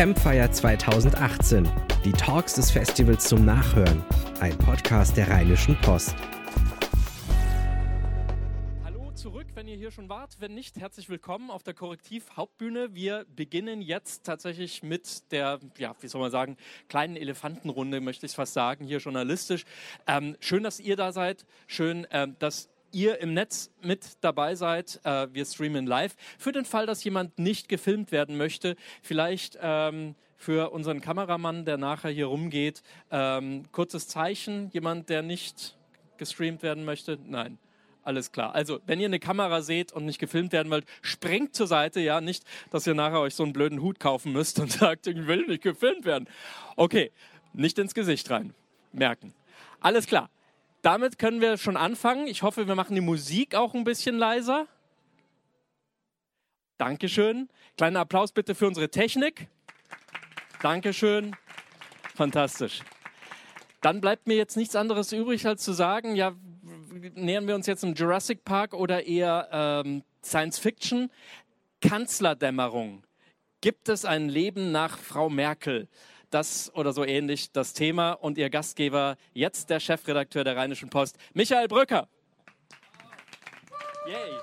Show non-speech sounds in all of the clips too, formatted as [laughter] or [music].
Campfire 2018. Die Talks des Festivals zum Nachhören. Ein Podcast der Rheinischen Post. Hallo zurück, wenn ihr hier schon wart. Wenn nicht, herzlich willkommen auf der Korrektiv Hauptbühne. Wir beginnen jetzt tatsächlich mit der, ja, wie soll man sagen, kleinen Elefantenrunde, möchte ich fast sagen, hier journalistisch. Ähm, schön, dass ihr da seid. Schön, ähm, dass ihr im Netz mit dabei seid. Äh, wir streamen live. Für den Fall, dass jemand nicht gefilmt werden möchte, vielleicht ähm, für unseren Kameramann, der nachher hier rumgeht, ähm, kurzes Zeichen. Jemand, der nicht gestreamt werden möchte? Nein. Alles klar. Also, wenn ihr eine Kamera seht und nicht gefilmt werden wollt, springt zur Seite, ja, nicht, dass ihr nachher euch so einen blöden Hut kaufen müsst und [laughs] sagt, ich will nicht gefilmt werden. Okay, nicht ins Gesicht rein. Merken. Alles klar damit können wir schon anfangen. Ich hoffe, wir machen die Musik auch ein bisschen leiser. Dankeschön. Kleiner Applaus bitte für unsere Technik. Dankeschön. Fantastisch. Dann bleibt mir jetzt nichts anderes übrig, als zu sagen, ja, nähern wir uns jetzt im Jurassic Park oder eher ähm, Science Fiction. Kanzlerdämmerung. Gibt es ein Leben nach Frau Merkel? Das oder so ähnlich das Thema und Ihr Gastgeber, jetzt der Chefredakteur der Rheinischen Post, Michael Brücker. Yay.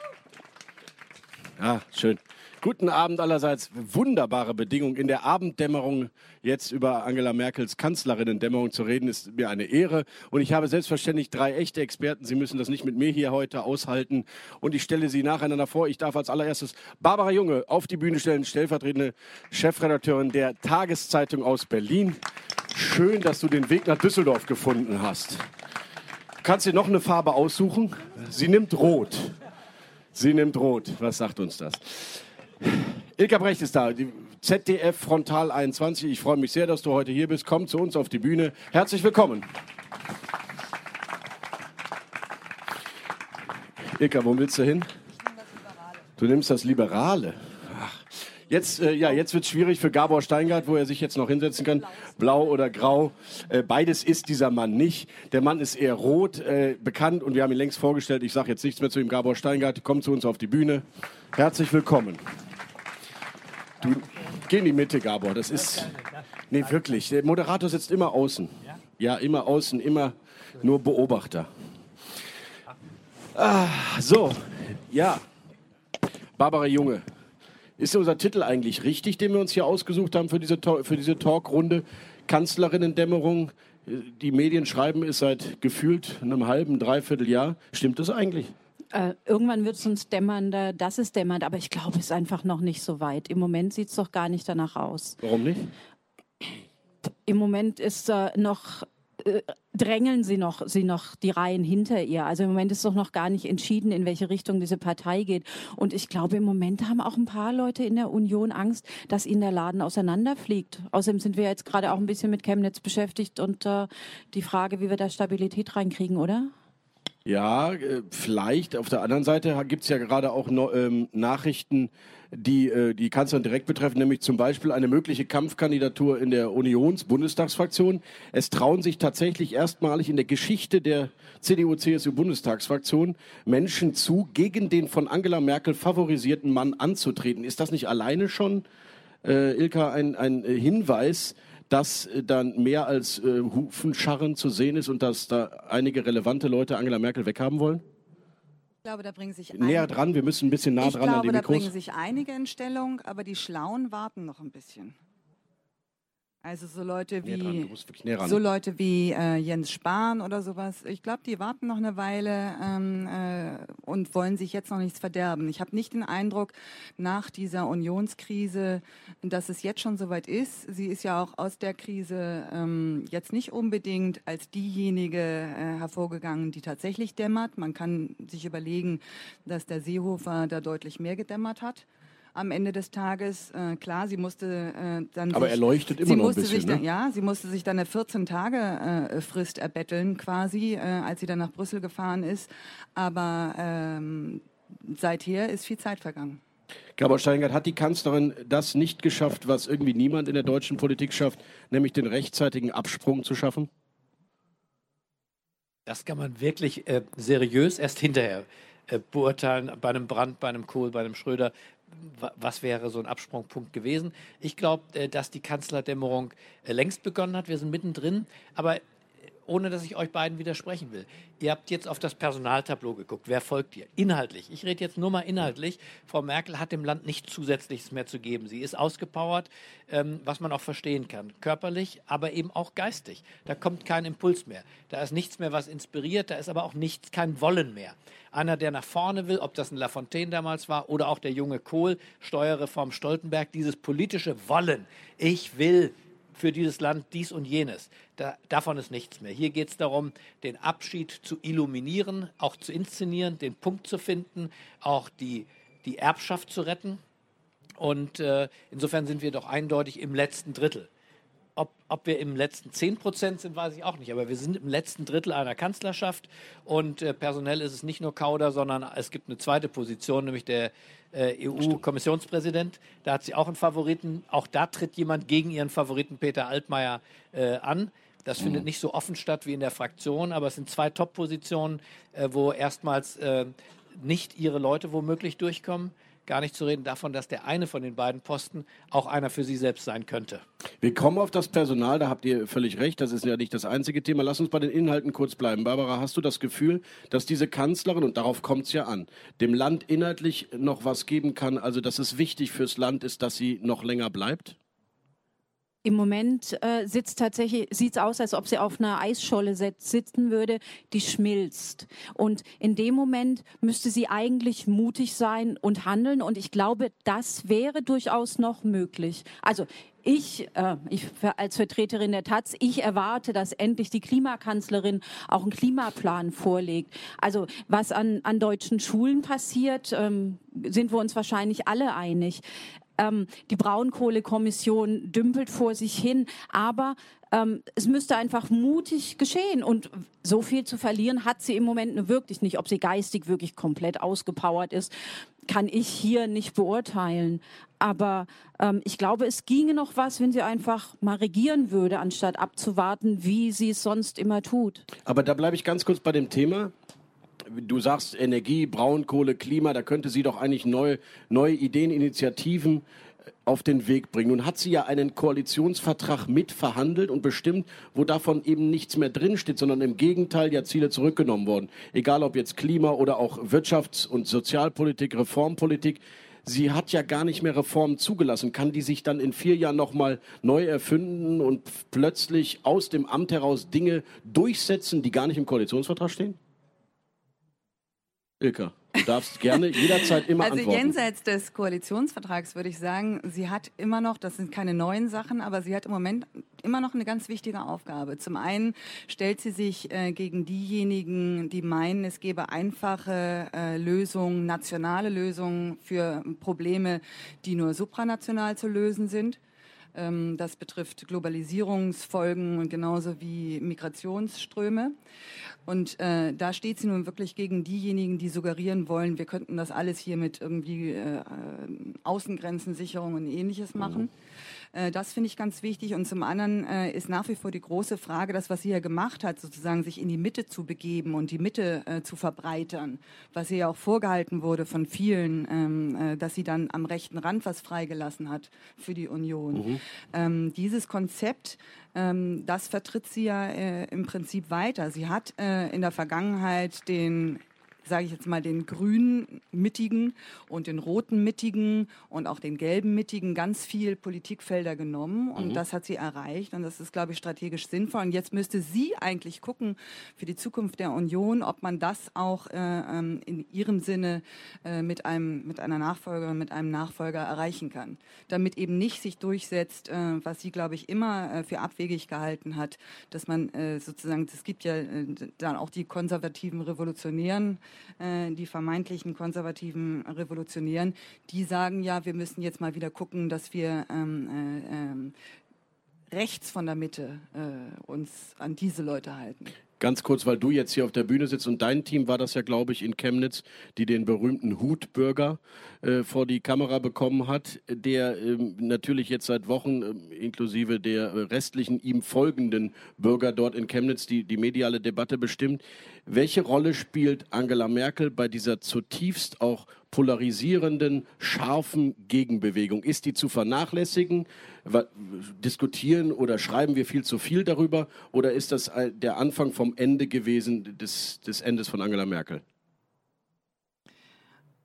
Ah, schön. Guten Abend allerseits. Wunderbare Bedingungen. In der Abenddämmerung jetzt über Angela Merkels Kanzlerinnendämmerung zu reden, ist mir eine Ehre. Und ich habe selbstverständlich drei echte Experten. Sie müssen das nicht mit mir hier heute aushalten. Und ich stelle sie nacheinander vor. Ich darf als allererstes Barbara Junge auf die Bühne stellen, stellvertretende Chefredakteurin der Tageszeitung aus Berlin. Schön, dass du den Weg nach Düsseldorf gefunden hast. Kannst du noch eine Farbe aussuchen? Sie nimmt Rot. Sie nimmt Rot. Was sagt uns das? Ilka Brecht ist da, die ZDF Frontal 21. Ich freue mich sehr, dass du heute hier bist. Komm zu uns auf die Bühne. Herzlich willkommen. Ilka, wo willst du hin? Du nimmst das Liberale. Ach. Jetzt, äh, ja, jetzt wird es schwierig für Gabor Steingart, wo er sich jetzt noch hinsetzen kann. Blau oder grau. Äh, beides ist dieser Mann nicht. Der Mann ist eher rot äh, bekannt und wir haben ihn längst vorgestellt. Ich sage jetzt nichts mehr zu ihm. Gabor Steingart, komm zu uns auf die Bühne. Herzlich willkommen. Du, geh in die Mitte, Gabor. Das ist. Nee, wirklich. Der Moderator sitzt immer außen. Ja, immer außen, immer nur Beobachter. Ah, so, ja. Barbara Junge. Ist unser Titel eigentlich richtig, den wir uns hier ausgesucht haben für diese, für diese Talkrunde? Kanzlerinnen-Dämmerung. Die Medien schreiben es seit gefühlt einem halben, dreiviertel Jahr. Stimmt das eigentlich? Äh, irgendwann wird es uns dämmern, dass es dämmert, aber ich glaube, es ist einfach noch nicht so weit. Im Moment sieht es doch gar nicht danach aus. Warum nicht? Im Moment ist äh, noch äh, drängeln sie noch, sie noch die Reihen hinter ihr. Also im Moment ist doch noch gar nicht entschieden, in welche Richtung diese Partei geht. Und ich glaube, im Moment haben auch ein paar Leute in der Union Angst, dass ihnen der Laden auseinanderfliegt. Außerdem sind wir jetzt gerade auch ein bisschen mit Chemnitz beschäftigt und äh, die Frage, wie wir da Stabilität reinkriegen, oder? Ja, äh, vielleicht. Auf der anderen Seite gibt es ja gerade auch ähm, Nachrichten, die äh, die Kanzlerin direkt betreffen, nämlich zum Beispiel eine mögliche Kampfkandidatur in der Unions-Bundestagsfraktion. Es trauen sich tatsächlich erstmalig in der Geschichte der CDU-CSU-Bundestagsfraktion Menschen zu, gegen den von Angela Merkel favorisierten Mann anzutreten. Ist das nicht alleine schon, äh, Ilka, ein, ein Hinweis, dass äh, dann mehr als äh, Hufenscharren zu sehen ist und dass da einige relevante Leute Angela Merkel weghaben wollen? Ich glaube, da bringen sich näher dran. Wir müssen ein bisschen nah dran glaube, an die Mikros. da bringen sich einige in Stellung, aber die Schlauen warten noch ein bisschen. Also so Leute wie so Leute wie äh, Jens Spahn oder sowas. Ich glaube, die warten noch eine Weile ähm, äh, und wollen sich jetzt noch nichts verderben. Ich habe nicht den Eindruck nach dieser Unionskrise, dass es jetzt schon soweit ist. Sie ist ja auch aus der Krise ähm, jetzt nicht unbedingt als diejenige äh, hervorgegangen, die tatsächlich dämmert. Man kann sich überlegen, dass der Seehofer da deutlich mehr gedämmert hat am Ende des Tages. Äh, klar, sie musste äh, dann. Aber sich, er leuchtet immer noch ein bisschen. Dann, ne? Ja, sie musste sich dann eine 14-Tage-Frist äh, erbetteln, quasi, äh, als sie dann nach Brüssel gefahren ist. Aber ähm, seither ist viel Zeit vergangen. Gabor Steingart, hat die Kanzlerin das nicht geschafft, was irgendwie niemand in der deutschen Politik schafft, nämlich den rechtzeitigen Absprung zu schaffen? Das kann man wirklich äh, seriös erst hinterher äh, beurteilen, bei einem Brand, bei einem Kohl, bei einem Schröder. Was wäre so ein Absprungpunkt gewesen? Ich glaube, äh, dass die Kanzlerdämmerung äh, längst begonnen hat. Wir sind mittendrin. Aber ohne dass ich euch beiden widersprechen will. Ihr habt jetzt auf das Personaltableau geguckt. Wer folgt ihr? Inhaltlich. Ich rede jetzt nur mal inhaltlich. Frau Merkel hat dem Land nichts Zusätzliches mehr zu geben. Sie ist ausgepowert, ähm, was man auch verstehen kann. Körperlich, aber eben auch geistig. Da kommt kein Impuls mehr. Da ist nichts mehr, was inspiriert. Da ist aber auch nichts, kein Wollen mehr. Einer, der nach vorne will, ob das ein Lafontaine damals war oder auch der junge Kohl, Steuerreform Stoltenberg, dieses politische Wollen. Ich will für dieses Land dies und jenes. Da, davon ist nichts mehr. Hier geht es darum, den Abschied zu illuminieren, auch zu inszenieren, den Punkt zu finden, auch die, die Erbschaft zu retten. Und äh, insofern sind wir doch eindeutig im letzten Drittel. Ob, wir im letzten 10 Prozent sind, weiß ich auch nicht. Aber wir sind im letzten Drittel einer Kanzlerschaft. Und äh, personell ist es nicht nur Kauder, sondern es gibt eine zweite Position, nämlich der äh, EU-Kommissionspräsident. Da hat sie auch einen Favoriten. Auch da tritt jemand gegen ihren Favoriten Peter Altmaier äh, an. Das mhm. findet nicht so offen statt wie in der Fraktion, aber es sind zwei Top-Positionen, äh, wo erstmals äh, nicht ihre Leute womöglich durchkommen. Gar nicht zu reden davon, dass der eine von den beiden Posten auch einer für sie selbst sein könnte. Wir kommen auf das Personal, da habt ihr völlig recht, das ist ja nicht das einzige Thema. Lass uns bei den Inhalten kurz bleiben. Barbara, hast du das Gefühl, dass diese Kanzlerin, und darauf kommt es ja an, dem Land inhaltlich noch was geben kann, also dass es wichtig fürs Land ist, dass sie noch länger bleibt? Im Moment äh, sitzt tatsächlich, sieht es aus, als ob sie auf einer Eisscholle sitzen würde, die schmilzt. Und in dem Moment müsste sie eigentlich mutig sein und handeln. Und ich glaube, das wäre durchaus noch möglich. Also ich, äh, ich als Vertreterin der Taz, ich erwarte, dass endlich die Klimakanzlerin auch einen Klimaplan vorlegt. Also was an, an deutschen Schulen passiert, ähm, sind wir uns wahrscheinlich alle einig ähm, die Braunkohlekommission dümpelt vor sich hin, aber ähm, es müsste einfach mutig geschehen und so viel zu verlieren hat sie im Moment wirklich nicht. Ob sie geistig wirklich komplett ausgepowert ist, kann ich hier nicht beurteilen. Aber ähm, ich glaube, es ginge noch was, wenn sie einfach mal regieren würde, anstatt abzuwarten, wie sie es sonst immer tut. Aber da bleibe ich ganz kurz bei dem Thema du sagst Energie, Braunkohle, Klima, da könnte sie doch eigentlich neue, neue Ideen, Initiativen äh, auf den Weg bringen. Nun hat sie ja einen Koalitionsvertrag mitverhandelt und bestimmt, wo davon eben nichts mehr drinsteht, sondern im Gegenteil ja Ziele zurückgenommen wurden. Egal ob jetzt Klima oder auch Wirtschafts- und Sozialpolitik, Reformpolitik. Sie hat ja gar nicht mehr Reformen zugelassen. Kann die sich dann in vier Jahren nochmal neu erfinden und plötzlich aus dem Amt heraus Dinge durchsetzen, die gar nicht im Koalitionsvertrag stehen? Ilka, du darfst gerne jederzeit immer also antworten. Also jenseits des Koalitionsvertrags würde ich sagen, sie hat immer noch, das sind keine neuen Sachen, aber sie hat im Moment immer noch eine ganz wichtige Aufgabe. Zum einen stellt sie sich äh, gegen diejenigen, die meinen, es gebe einfache äh, Lösungen, nationale Lösungen für Probleme, die nur supranational zu lösen sind. Ähm, das betrifft Globalisierungsfolgen und genauso wie Migrationsströme. Und äh, da steht sie nun wirklich gegen diejenigen, die suggerieren wollen, wir könnten das alles hier mit irgendwie äh, Außengrenzensicherung und ähnliches machen. Mhm. Äh, das finde ich ganz wichtig. Und zum anderen äh, ist nach wie vor die große Frage, das, was sie ja gemacht hat, sozusagen sich in die Mitte zu begeben und die Mitte äh, zu verbreitern, was ihr ja auch vorgehalten wurde von vielen, ähm, dass sie dann am rechten Rand was freigelassen hat für die Union. Mhm. Ähm, dieses Konzept ähm, das vertritt sie ja im Prinzip weiter. Sie hat in der Vergangenheit den sage ich jetzt mal, den grünen Mittigen und den roten Mittigen und auch den gelben Mittigen ganz viel Politikfelder genommen und mhm. das hat sie erreicht und das ist, glaube ich, strategisch sinnvoll. Und jetzt müsste sie eigentlich gucken für die Zukunft der Union, ob man das auch äh, ähm, in ihrem Sinne äh, mit einem mit einer Nachfolgerin, mit einem Nachfolger erreichen kann, damit eben nicht sich durchsetzt, äh, was sie, glaube ich, immer äh, für abwegig gehalten hat, dass man äh, sozusagen, es gibt ja äh, dann auch die konservativen Revolutionären, äh, die vermeintlichen konservativen Revolutionären, die sagen ja, wir müssen jetzt mal wieder gucken, dass wir ähm, äh, ähm, rechts von der Mitte äh, uns an diese Leute halten. Ganz kurz, weil du jetzt hier auf der Bühne sitzt und dein Team war das ja, glaube ich, in Chemnitz, die den berühmten Hutbürger äh, vor die Kamera bekommen hat, der äh, natürlich jetzt seit Wochen, äh, inklusive der restlichen ihm folgenden Bürger dort in Chemnitz, die, die mediale Debatte bestimmt. Welche Rolle spielt Angela Merkel bei dieser zutiefst auch polarisierenden, scharfen Gegenbewegung? Ist die zu vernachlässigen? Diskutieren oder schreiben wir viel zu viel darüber? Oder ist das der Anfang vom Ende gewesen, des, des Endes von Angela Merkel?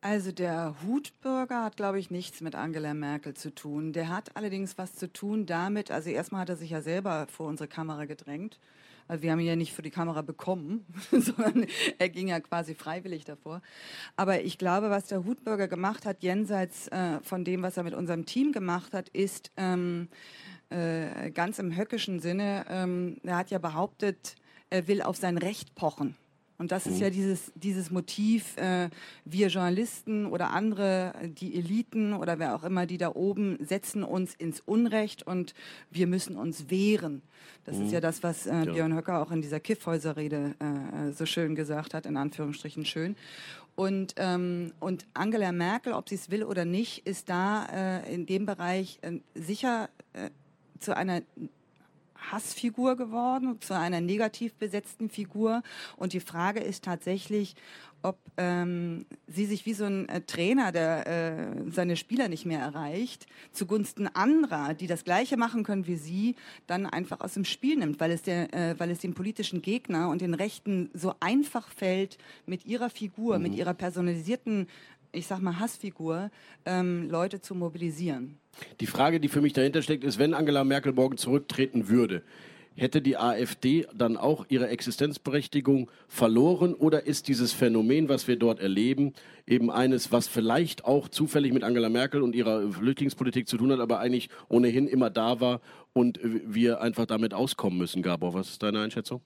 Also der Hutbürger hat, glaube ich, nichts mit Angela Merkel zu tun. Der hat allerdings was zu tun damit, also erstmal hat er sich ja selber vor unsere Kamera gedrängt. Also wir haben ihn ja nicht für die Kamera bekommen, [laughs] sondern er ging ja quasi freiwillig davor. Aber ich glaube, was der Hutbürger gemacht hat, jenseits äh, von dem, was er mit unserem Team gemacht hat, ist ähm, äh, ganz im höckischen Sinne, ähm, er hat ja behauptet, er will auf sein Recht pochen. Und das ist mhm. ja dieses, dieses Motiv, äh, wir Journalisten oder andere, die Eliten oder wer auch immer, die da oben setzen uns ins Unrecht und wir müssen uns wehren. Das mhm. ist ja das, was äh, Björn Höcker auch in dieser Kiffhäuser-Rede äh, so schön gesagt hat, in Anführungsstrichen schön. Und, ähm, und Angela Merkel, ob sie es will oder nicht, ist da äh, in dem Bereich äh, sicher äh, zu einer Hassfigur geworden, zu einer negativ besetzten Figur. Und die Frage ist tatsächlich, ob ähm, sie sich wie so ein äh, Trainer, der äh, seine Spieler nicht mehr erreicht, zugunsten anderer, die das Gleiche machen können wie sie, dann einfach aus dem Spiel nimmt, weil es, der, äh, weil es dem politischen Gegner und den Rechten so einfach fällt, mit ihrer Figur, mhm. mit ihrer personalisierten ich sag mal, Hassfigur, ähm, Leute zu mobilisieren. Die Frage, die für mich dahinter steckt, ist, wenn Angela Merkel morgen zurücktreten würde, hätte die AfD dann auch ihre Existenzberechtigung verloren oder ist dieses Phänomen, was wir dort erleben, eben eines, was vielleicht auch zufällig mit Angela Merkel und ihrer Flüchtlingspolitik zu tun hat, aber eigentlich ohnehin immer da war und wir einfach damit auskommen müssen, Gabor? Was ist deine Einschätzung?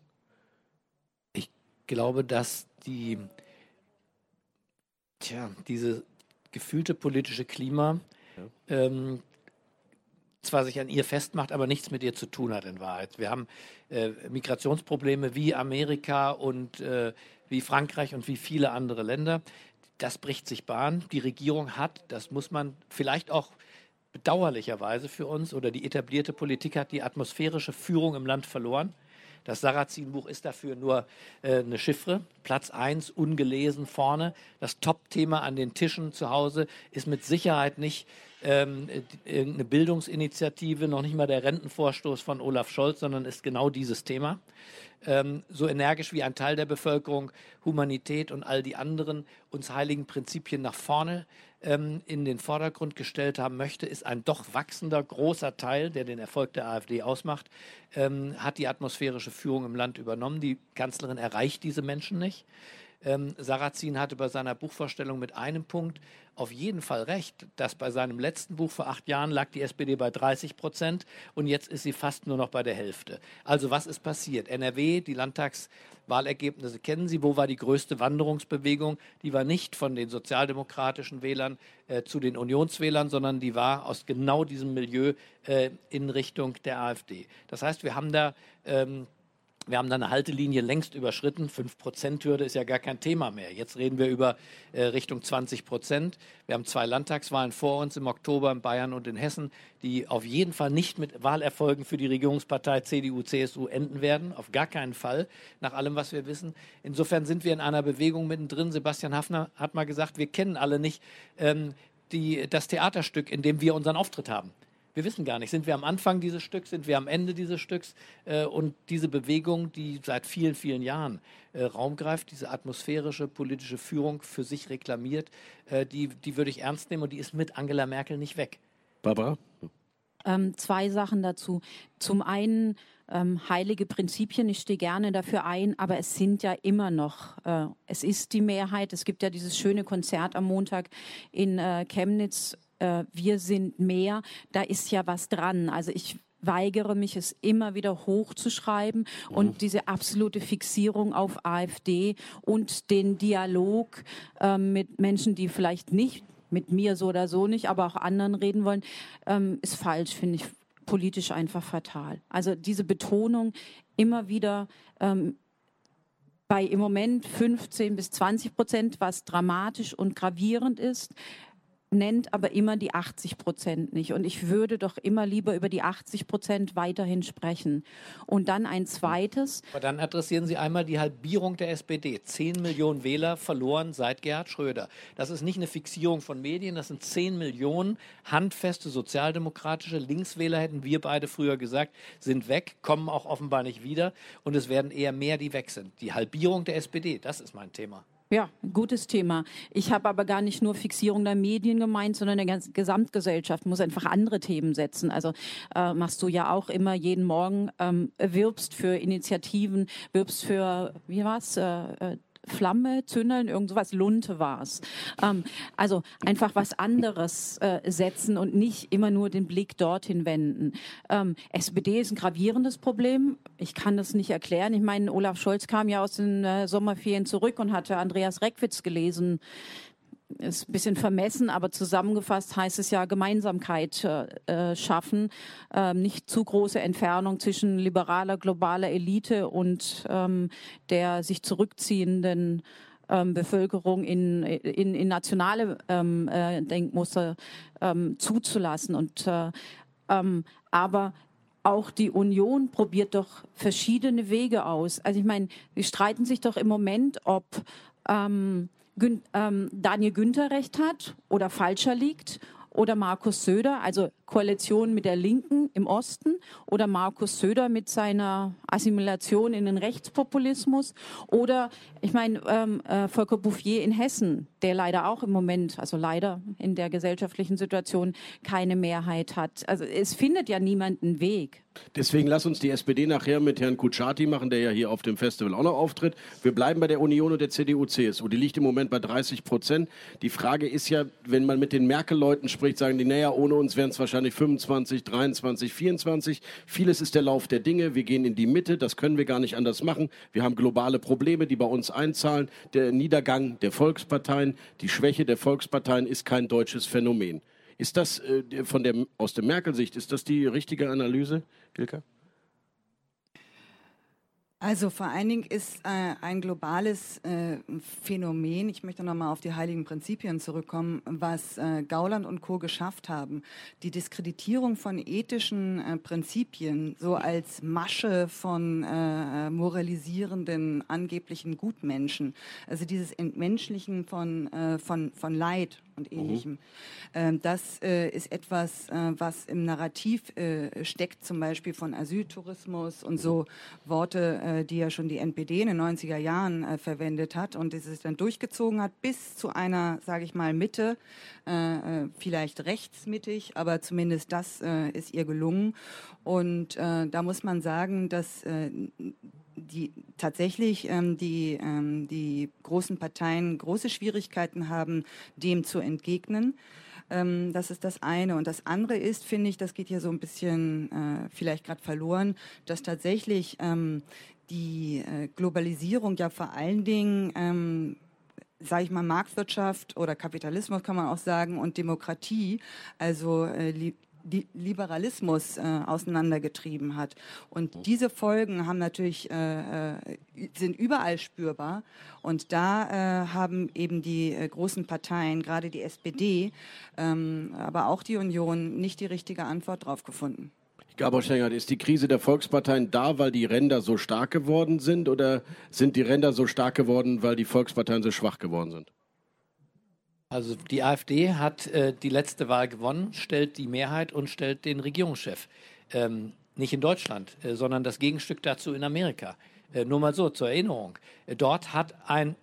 Ich glaube, dass die tja, diese gefühlte politische Klima ja. ähm, zwar sich an ihr festmacht, aber nichts mit ihr zu tun hat in Wahrheit. Wir haben äh, Migrationsprobleme wie Amerika und äh, wie Frankreich und wie viele andere Länder. Das bricht sich Bahn. Die Regierung hat, das muss man vielleicht auch bedauerlicherweise für uns oder die etablierte Politik hat die atmosphärische Führung im Land verloren. Das Sarrazin-Buch ist dafür nur äh, eine Chiffre. Platz 1, ungelesen vorne. Das Top-Thema an den Tischen zu Hause ist mit Sicherheit nicht ähm, irgendeine Bildungsinitiative, noch nicht mal der Rentenvorstoß von Olaf Scholz, sondern ist genau dieses Thema. Ähm, so energisch wie ein Teil der Bevölkerung Humanität und all die anderen uns heiligen Prinzipien nach vorne ähm, in den Vordergrund gestellt haben möchte, ist ein doch wachsender großer Teil, der den Erfolg der AfD ausmacht, ähm, hat die atmosphärische Führung im Land übernommen. Die Kanzlerin erreicht diese Menschen nicht. Ähm, Sarrazin hatte bei seiner Buchvorstellung mit einem Punkt auf jeden Fall recht, dass bei seinem letzten Buch vor acht Jahren lag die SPD bei 30 Prozent und jetzt ist sie fast nur noch bei der Hälfte. Also was ist passiert? NRW, die Landtagswahlergebnisse kennen Sie. Wo war die größte Wanderungsbewegung? Die war nicht von den sozialdemokratischen Wählern äh, zu den Unionswählern, sondern die war aus genau diesem Milieu äh, in Richtung der AfD. Das heißt, wir haben da ähm, wir haben da eine Haltelinie längst überschritten. 5%-Hürde ist ja gar kein Thema mehr. Jetzt reden wir über äh, Richtung 20 Prozent. Wir haben zwei Landtagswahlen vor uns im Oktober in Bayern und in Hessen, die auf jeden Fall nicht mit Wahlerfolgen für die Regierungspartei CDU, CSU enden werden. Auf gar keinen Fall, nach allem, was wir wissen. Insofern sind wir in einer Bewegung mittendrin. Sebastian Hafner hat mal gesagt, wir kennen alle nicht ähm, die, das Theaterstück, in dem wir unseren Auftritt haben. Wir wissen gar nicht, sind wir am Anfang dieses Stücks, sind wir am Ende dieses Stücks äh, und diese Bewegung, die seit vielen, vielen Jahren äh, Raum greift, diese atmosphärische politische Führung für sich reklamiert, äh, die, die würde ich ernst nehmen und die ist mit Angela Merkel nicht weg. Barbara? Ähm, zwei Sachen dazu. Zum einen ähm, heilige Prinzipien, ich stehe gerne dafür ein, aber es sind ja immer noch, äh, es ist die Mehrheit. Es gibt ja dieses schöne Konzert am Montag in äh, Chemnitz äh, wir sind mehr, da ist ja was dran. Also ich weigere mich, es immer wieder hochzuschreiben und mhm. diese absolute Fixierung auf AfD und den Dialog äh, mit Menschen, die vielleicht nicht mit mir so oder so nicht, aber auch anderen reden wollen, ähm, ist falsch, finde ich politisch einfach fatal. Also diese Betonung immer wieder ähm, bei im Moment 15 bis 20 Prozent, was dramatisch und gravierend ist, nennt aber immer die 80 Prozent nicht. Und ich würde doch immer lieber über die 80 Prozent weiterhin sprechen. Und dann ein zweites. Aber dann adressieren Sie einmal die Halbierung der SPD. Zehn Millionen Wähler verloren seit Gerhard Schröder. Das ist nicht eine Fixierung von Medien, das sind zehn Millionen handfeste sozialdemokratische Linkswähler, hätten wir beide früher gesagt, sind weg, kommen auch offenbar nicht wieder. Und es werden eher mehr, die weg sind. Die Halbierung der SPD, das ist mein Thema. Ja, gutes Thema. Ich habe aber gar nicht nur Fixierung der Medien gemeint, sondern der ganzen Gesamtgesellschaft muss einfach andere Themen setzen. Also äh, machst du ja auch immer jeden Morgen, ähm, wirbst für Initiativen, wirbst für, wie war's, äh, äh Flamme, Zündeln, irgend sowas, Lunte war es. Ähm, also einfach was anderes äh, setzen und nicht immer nur den Blick dorthin wenden. Ähm, SPD ist ein gravierendes Problem. Ich kann das nicht erklären. Ich meine, Olaf Scholz kam ja aus den äh, Sommerferien zurück und hatte Andreas Reckwitz gelesen ist ein bisschen vermessen, aber zusammengefasst heißt es ja Gemeinsamkeit äh, äh, schaffen, äh, nicht zu große Entfernung zwischen liberaler globaler Elite und ähm, der sich zurückziehenden ähm, Bevölkerung in, in, in nationale ähm, äh, Denkmuster ähm, zuzulassen. Und äh, ähm, aber auch die Union probiert doch verschiedene Wege aus. Also ich meine, wir streiten sich doch im Moment, ob ähm, Gün ähm, Daniel Günther recht hat oder falscher liegt oder Markus Söder, also Koalition mit der Linken im Osten oder Markus Söder mit seiner Assimilation in den Rechtspopulismus oder ich meine ähm, äh, Volker Bouffier in Hessen, der leider auch im Moment, also leider in der gesellschaftlichen Situation keine Mehrheit hat. Also es findet ja niemand einen Weg. Deswegen lass uns die SPD nachher mit Herrn Kutschaty machen, der ja hier auf dem Festival auch noch auftritt. Wir bleiben bei der Union und der CDU-CSU. Die liegt im Moment bei 30 Prozent. Die Frage ist ja, wenn man mit den Merkel-Leuten spricht, sagen die, naja, ohne uns wären es wahrscheinlich wahrscheinlich 25, 23, 24. Vieles ist der Lauf der Dinge. Wir gehen in die Mitte. Das können wir gar nicht anders machen. Wir haben globale Probleme, die bei uns einzahlen. Der Niedergang der Volksparteien, die Schwäche der Volksparteien ist kein deutsches Phänomen. Ist das äh, von der, aus der Merkel-Sicht, ist das die richtige Analyse, Wilka? Also vor allen Dingen ist äh, ein globales äh, Phänomen, ich möchte nochmal auf die heiligen Prinzipien zurückkommen, was äh, Gauland und Co. geschafft haben. Die Diskreditierung von ethischen äh, Prinzipien, so als Masche von äh, moralisierenden, angeblichen Gutmenschen. Also dieses Entmenschlichen von, äh, von, von Leid und mhm. ähnlichem. Mhm. Ähm, das äh, ist etwas, äh, was im Narrativ äh, steckt, zum Beispiel von Asyltourismus und so Worte, äh, die ja schon die NPD in den 90er Jahren äh, verwendet hat und die sich dann durchgezogen hat bis zu einer, sage ich mal, Mitte, äh, vielleicht rechtsmittig, aber zumindest das ist ihr gelungen. Und da muss man sagen, dass die tatsächlich ähm, die, ähm, die großen Parteien große Schwierigkeiten haben, dem zu entgegnen. Ähm, das ist das eine. Und das andere ist, finde ich, das geht hier so ein bisschen äh, vielleicht gerade verloren, dass tatsächlich ähm, die äh, Globalisierung ja vor allen Dingen ähm, sage ich mal, Marktwirtschaft oder Kapitalismus kann man auch sagen und Demokratie, also äh, Liberalismus äh, auseinandergetrieben hat. Und mhm. diese Folgen haben natürlich, äh, äh, sind überall spürbar. Und da äh, haben eben die äh, großen Parteien, gerade die SPD, ähm, aber auch die Union, nicht die richtige Antwort drauf gefunden. Gabor Schengert, ist die Krise der Volksparteien da, weil die Ränder so stark geworden sind oder sind die Ränder so stark geworden, weil die Volksparteien so schwach geworden sind? Also die AfD hat äh, die letzte Wahl gewonnen, stellt die Mehrheit und stellt den Regierungschef. Ähm, nicht in Deutschland, äh, sondern das Gegenstück dazu in Amerika. Äh, nur mal so zur Erinnerung. Äh, dort hat ein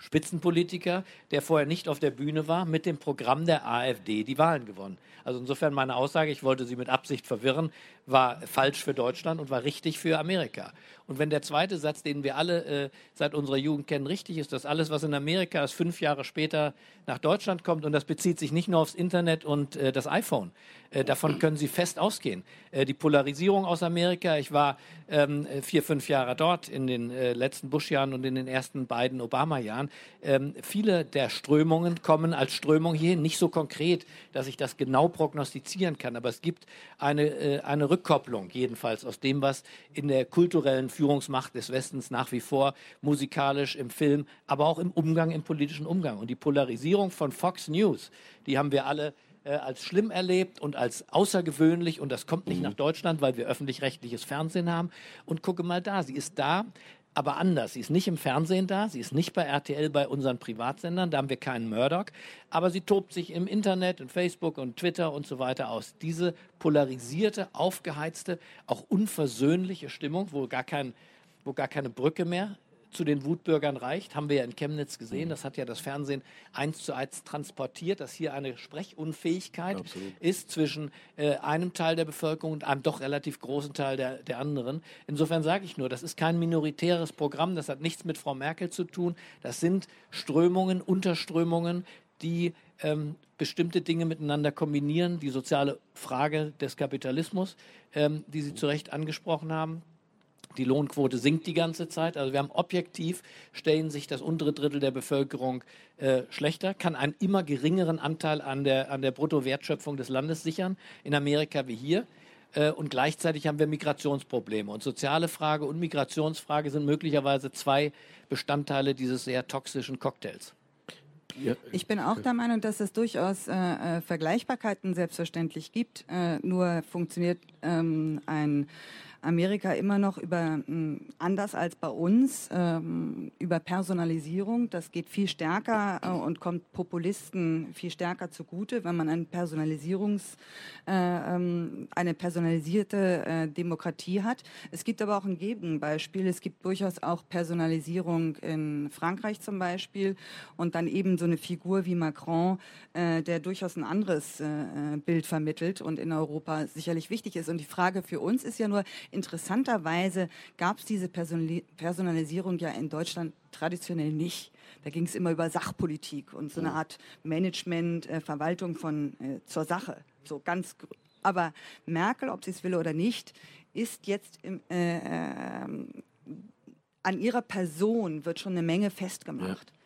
Spitzenpolitiker, der vorher nicht auf der Bühne war, mit dem Programm der AfD die Wahlen gewonnen. Also insofern meine Aussage, ich wollte Sie mit Absicht verwirren, war falsch für Deutschland und war richtig für Amerika. Und wenn der zweite Satz, den wir alle äh, seit unserer Jugend kennen, richtig ist, dass alles, was in Amerika ist, fünf Jahre später nach Deutschland kommt und das bezieht sich nicht nur aufs Internet und äh, das iPhone. Äh, davon können Sie fest ausgehen. Äh, die Polarisierung aus Amerika, ich war ähm, vier, fünf Jahre dort in den äh, letzten Bush-Jahren und in den ersten beiden Obama-Jahren. Ähm, viele der Strömungen kommen als Strömung hierhin. Nicht so konkret, dass ich das genau prognostizieren kann, aber es gibt eine, äh, eine Rückkopplung, jedenfalls aus dem, was in der kulturellen Führungsmacht des Westens nach wie vor musikalisch, im Film, aber auch im Umgang, im politischen Umgang. Und die Polarisierung von Fox News, die haben wir alle äh, als schlimm erlebt und als außergewöhnlich und das kommt nicht mhm. nach Deutschland, weil wir öffentlich-rechtliches Fernsehen haben. Und gucke mal da, sie ist da, aber anders. Sie ist nicht im Fernsehen da, sie ist nicht bei RTL, bei unseren Privatsendern, da haben wir keinen Murdoch, aber sie tobt sich im Internet, in Facebook und Twitter und so weiter aus. Diese polarisierte, aufgeheizte, auch unversöhnliche Stimmung, wo gar, kein, wo gar keine Brücke mehr zu den Wutbürgern reicht, haben wir ja in Chemnitz gesehen. Das hat ja das Fernsehen eins zu eins transportiert, dass hier eine Sprechunfähigkeit Absolut. ist zwischen äh, einem Teil der Bevölkerung und einem doch relativ großen Teil der, der anderen. Insofern sage ich nur, das ist kein minoritäres Programm, das hat nichts mit Frau Merkel zu tun. Das sind Strömungen, Unterströmungen, die ähm, bestimmte Dinge miteinander kombinieren. Die soziale Frage des Kapitalismus, ähm, die Sie zu Recht angesprochen haben, die Lohnquote sinkt die ganze Zeit. Also wir haben objektiv, stellen sich das untere Drittel der Bevölkerung äh, schlechter, kann einen immer geringeren Anteil an der, an der Bruttowertschöpfung des Landes sichern, in Amerika wie hier. Äh, und gleichzeitig haben wir Migrationsprobleme. Und soziale Frage und Migrationsfrage sind möglicherweise zwei Bestandteile dieses sehr toxischen Cocktails. Ich bin auch der Meinung, dass es durchaus äh, äh Vergleichbarkeiten selbstverständlich gibt. Äh, nur funktioniert ähm, ein Amerika immer noch über, hm, anders als bei uns, ähm, über Personalisierung. Das geht viel stärker äh, und kommt Populisten viel stärker zugute, wenn man ein Personalisierungs, äh, ähm, eine personalisierte äh, Demokratie hat. Es gibt aber auch ein Gegenbeispiel. Es gibt durchaus auch Personalisierung in Frankreich zum Beispiel und dann eben so eine Figur wie Macron, der durchaus ein anderes Bild vermittelt und in Europa sicherlich wichtig ist. Und die Frage für uns ist ja nur, Interessanterweise gab es diese Personalisierung ja in Deutschland traditionell nicht. Da ging es immer über Sachpolitik und so eine Art Management, äh, Verwaltung von äh, zur Sache. So ganz. Aber Merkel, ob sie es will oder nicht, ist jetzt im, äh, ähm, an ihrer Person wird schon eine Menge festgemacht. Ja.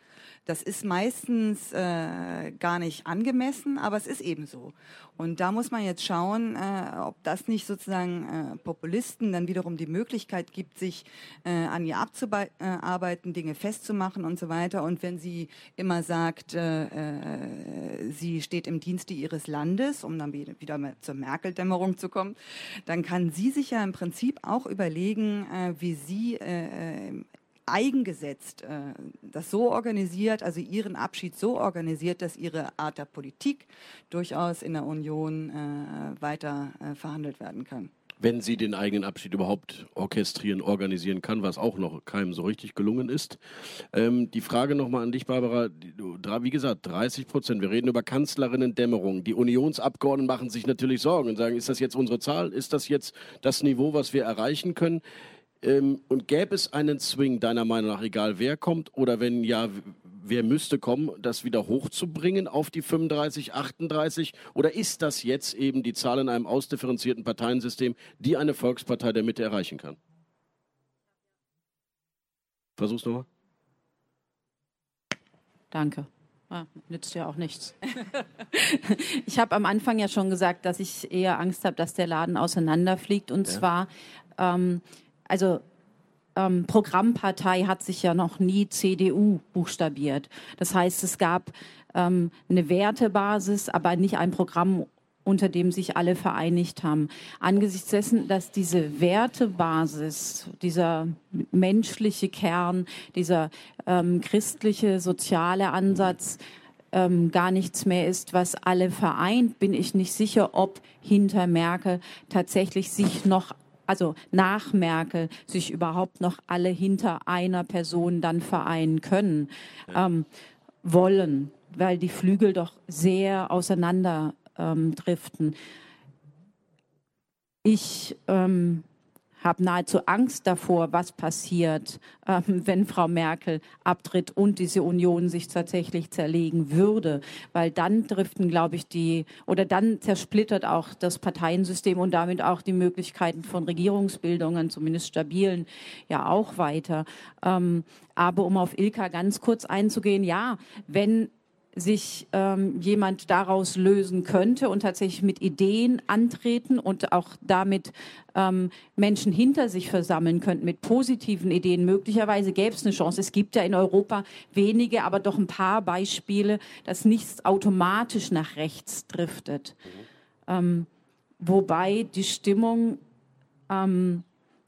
Das ist meistens äh, gar nicht angemessen, aber es ist eben so. Und da muss man jetzt schauen, äh, ob das nicht sozusagen äh, Populisten dann wiederum die Möglichkeit gibt, sich äh, an ihr abzuarbeiten, Dinge festzumachen und so weiter. Und wenn sie immer sagt, äh, äh, sie steht im Dienste ihres Landes, um dann wieder mal zur Merkel-Dämmerung zu kommen, dann kann sie sich ja im Prinzip auch überlegen, äh, wie sie äh, eigengesetzt, äh, das so organisiert, also ihren Abschied so organisiert, dass ihre Art der Politik durchaus in der Union äh, weiter äh, verhandelt werden kann. Wenn sie den eigenen Abschied überhaupt orchestrieren, organisieren kann, was auch noch keinem so richtig gelungen ist. Ähm, die Frage nochmal an dich, Barbara. Wie gesagt, 30 Prozent. Wir reden über Kanzlerinnen-Dämmerung. Die Unionsabgeordneten machen sich natürlich Sorgen und sagen, ist das jetzt unsere Zahl? Ist das jetzt das Niveau, was wir erreichen können? Ähm, und gäbe es einen Swing, deiner Meinung nach, egal wer kommt, oder wenn ja, wer müsste kommen, das wieder hochzubringen auf die 35, 38? Oder ist das jetzt eben die Zahl in einem ausdifferenzierten Parteiensystem, die eine Volkspartei der Mitte erreichen kann? Versuch's nochmal. Danke. Ah, nützt ja auch nichts. [laughs] ich habe am Anfang ja schon gesagt, dass ich eher Angst habe, dass der Laden auseinanderfliegt. Und ja. zwar ähm, also ähm, Programmpartei hat sich ja noch nie CDU buchstabiert. Das heißt, es gab ähm, eine Wertebasis, aber nicht ein Programm, unter dem sich alle vereinigt haben. Angesichts dessen, dass diese Wertebasis, dieser menschliche Kern, dieser ähm, christliche, soziale Ansatz ähm, gar nichts mehr ist, was alle vereint, bin ich nicht sicher, ob hinter Merkel tatsächlich sich noch also nach Merkel, sich überhaupt noch alle hinter einer Person dann vereinen können, ähm, wollen, weil die Flügel doch sehr auseinander ähm, driften. Ich ähm, habe nahezu Angst davor, was passiert, ähm, wenn Frau Merkel abtritt und diese Union sich tatsächlich zerlegen würde, weil dann driften, glaube ich, die oder dann zersplittert auch das Parteiensystem und damit auch die Möglichkeiten von Regierungsbildungen, zumindest stabilen, ja auch weiter. Ähm, aber um auf Ilka ganz kurz einzugehen, ja, wenn sich ähm, jemand daraus lösen könnte und tatsächlich mit Ideen antreten und auch damit ähm, Menschen hinter sich versammeln könnten mit positiven Ideen. Möglicherweise gäbe es eine Chance. Es gibt ja in Europa wenige, aber doch ein paar Beispiele, dass nichts automatisch nach rechts driftet. Mhm. Ähm, wobei die Stimmung ähm,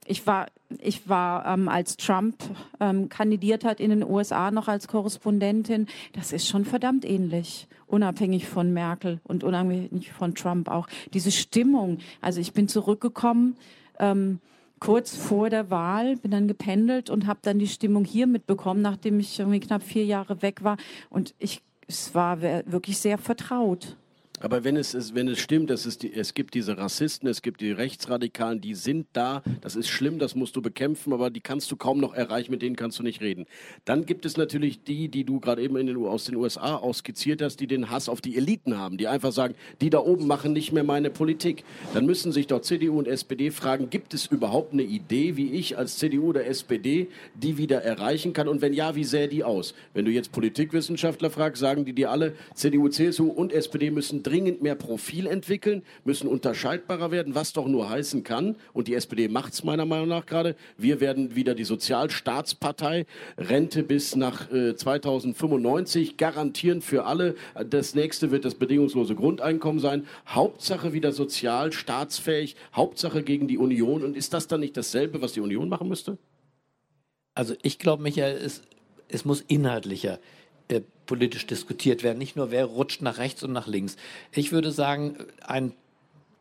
ich war, ich war ähm, als Trump ähm, kandidiert hat in den USA noch als Korrespondentin. Das ist schon verdammt ähnlich, unabhängig von Merkel und unabhängig von Trump auch. Diese Stimmung. Also ich bin zurückgekommen. Ähm, kurz vor der Wahl, bin dann gependelt und habe dann die Stimmung hier mitbekommen, nachdem ich irgendwie knapp vier Jahre weg war. Und ich, es war wirklich sehr vertraut. Aber wenn es, wenn es stimmt, es, die, es gibt diese Rassisten, es gibt die Rechtsradikalen, die sind da, das ist schlimm, das musst du bekämpfen, aber die kannst du kaum noch erreichen, mit denen kannst du nicht reden. Dann gibt es natürlich die, die du gerade eben den, aus den USA ausskizziert hast, die den Hass auf die Eliten haben, die einfach sagen, die da oben machen nicht mehr meine Politik. Dann müssen sich doch CDU und SPD fragen, gibt es überhaupt eine Idee, wie ich als CDU oder SPD die wieder erreichen kann? Und wenn ja, wie sähe die aus? Wenn du jetzt Politikwissenschaftler fragst, sagen die dir alle, CDU, CSU und SPD müssen dringend mehr Profil entwickeln, müssen unterscheidbarer werden, was doch nur heißen kann, und die SPD macht es meiner Meinung nach gerade, wir werden wieder die Sozialstaatspartei, Rente bis nach äh, 2095 garantieren für alle. Das nächste wird das bedingungslose Grundeinkommen sein. Hauptsache wieder sozial, staatsfähig, Hauptsache gegen die Union. Und ist das dann nicht dasselbe, was die Union machen müsste? Also ich glaube, Michael, es, es muss inhaltlicher politisch diskutiert werden. Nicht nur, wer rutscht nach rechts und nach links. Ich würde sagen, ein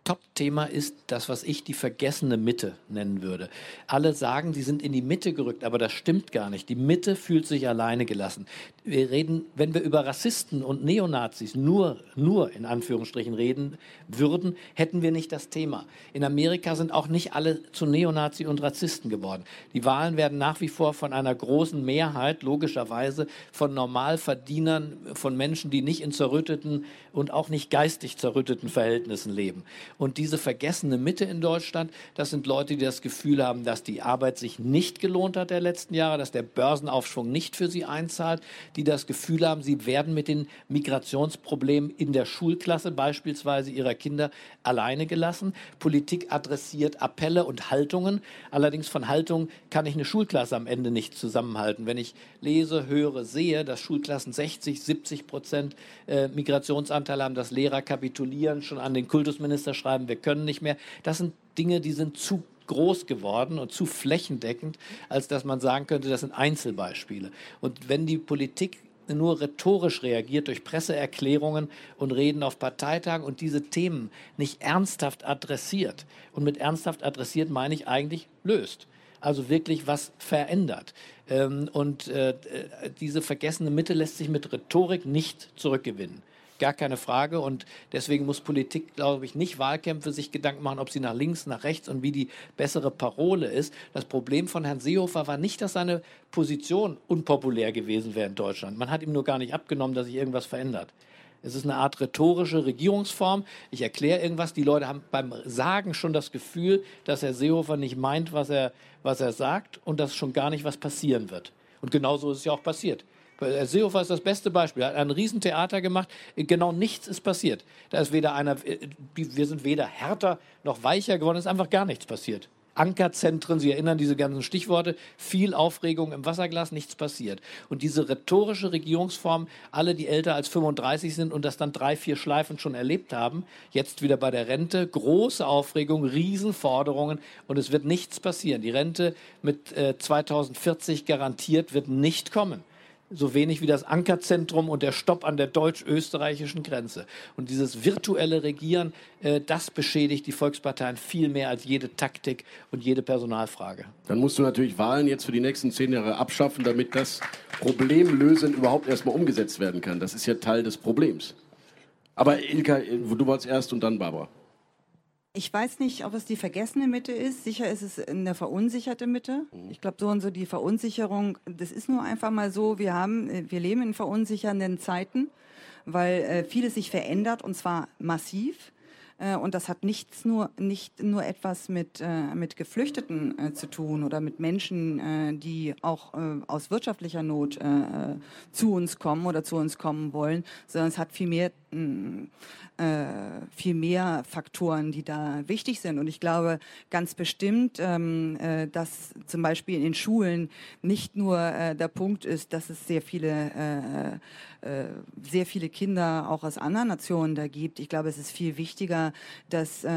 Top-Thema ist das, was ich die vergessene Mitte nennen würde. Alle sagen, sie sind in die Mitte gerückt, aber das stimmt gar nicht. Die Mitte fühlt sich alleine gelassen. Wir reden, wenn wir über Rassisten und Neonazis nur, nur in Anführungsstrichen reden würden, hätten wir nicht das Thema. In Amerika sind auch nicht alle zu Neonazi und Rassisten geworden. Die Wahlen werden nach wie vor von einer großen Mehrheit, logischerweise, von Normalverdienern, von Menschen, die nicht in zerrütteten und auch nicht geistig zerrütteten Verhältnissen leben. Und diese vergessene Mitte in Deutschland, das sind Leute, die das Gefühl haben, dass die Arbeit sich nicht gelohnt hat der letzten Jahre, dass der Börsenaufschwung nicht für sie einzahlt, die das Gefühl haben, sie werden mit den Migrationsproblemen in der Schulklasse beispielsweise ihrer Kinder alleine gelassen. Politik adressiert Appelle und Haltungen. Allerdings von Haltungen kann ich eine Schulklasse am Ende nicht zusammenhalten. Wenn ich lese, höre, sehe, dass Schulklassen 60, 70 Prozent äh, Migrationsanteil haben, dass Lehrer kapitulieren, schon an den Kultusminister schreiben, wir können nicht mehr. Das sind Dinge, die sind zu groß geworden und zu flächendeckend, als dass man sagen könnte, das sind Einzelbeispiele. Und wenn die Politik nur rhetorisch reagiert durch Presseerklärungen und Reden auf Parteitagen und diese Themen nicht ernsthaft adressiert. Und mit ernsthaft adressiert meine ich eigentlich löst. Also wirklich was verändert. Ähm, und äh, diese vergessene Mitte lässt sich mit Rhetorik nicht zurückgewinnen gar keine Frage. Und deswegen muss Politik, glaube ich, nicht Wahlkämpfe sich Gedanken machen, ob sie nach links, nach rechts und wie die bessere Parole ist. Das Problem von Herrn Seehofer war nicht, dass seine Position unpopulär gewesen wäre in Deutschland. Man hat ihm nur gar nicht abgenommen, dass sich irgendwas verändert. Es ist eine Art rhetorische Regierungsform. Ich erkläre irgendwas. Die Leute haben beim Sagen schon das Gefühl, dass Herr Seehofer nicht meint, was er, was er sagt und dass schon gar nicht was passieren wird. Und genau so ist es ja auch passiert. Herr Seehofer ist das beste Beispiel. Er hat ein Riesentheater gemacht. Genau nichts ist passiert. Da ist weder einer, äh, wir sind weder härter noch weicher geworden. Es ist einfach gar nichts passiert. Ankerzentren, Sie erinnern diese ganzen Stichworte, viel Aufregung im Wasserglas, nichts passiert. Und diese rhetorische Regierungsform, alle, die älter als 35 sind und das dann drei, vier Schleifen schon erlebt haben, jetzt wieder bei der Rente, große Aufregung, Riesenforderungen und es wird nichts passieren. Die Rente mit äh, 2040 garantiert wird nicht kommen so wenig wie das Ankerzentrum und der Stopp an der deutsch-österreichischen Grenze. Und dieses virtuelle Regieren, äh, das beschädigt die Volksparteien viel mehr als jede Taktik und jede Personalfrage. Dann musst du natürlich Wahlen jetzt für die nächsten zehn Jahre abschaffen, damit das Problemlösen überhaupt erstmal umgesetzt werden kann. Das ist ja Teil des Problems. Aber Ilka, du warst erst und dann Barbara. Ich weiß nicht, ob es die vergessene Mitte ist. Sicher ist es eine verunsicherte Mitte. Mhm. Ich glaube, so und so die Verunsicherung, das ist nur einfach mal so, wir haben, äh, wir leben in verunsichernden Zeiten, weil äh, vieles sich verändert und zwar massiv. Äh, und das hat nichts nur, nicht nur etwas mit, äh, mit Geflüchteten äh, zu tun oder mit Menschen, die auch aus wirtschaftlicher Not zu uns kommen oder zu uns kommen wollen, sondern es hat viel mehr mm, äh, viel mehr Faktoren, die da wichtig sind. Und ich glaube ganz bestimmt, ähm, äh, dass zum Beispiel in den Schulen nicht nur äh, der Punkt ist, dass es sehr viele, äh, äh, sehr viele Kinder auch aus anderen Nationen da gibt. Ich glaube, es ist viel wichtiger, dass äh,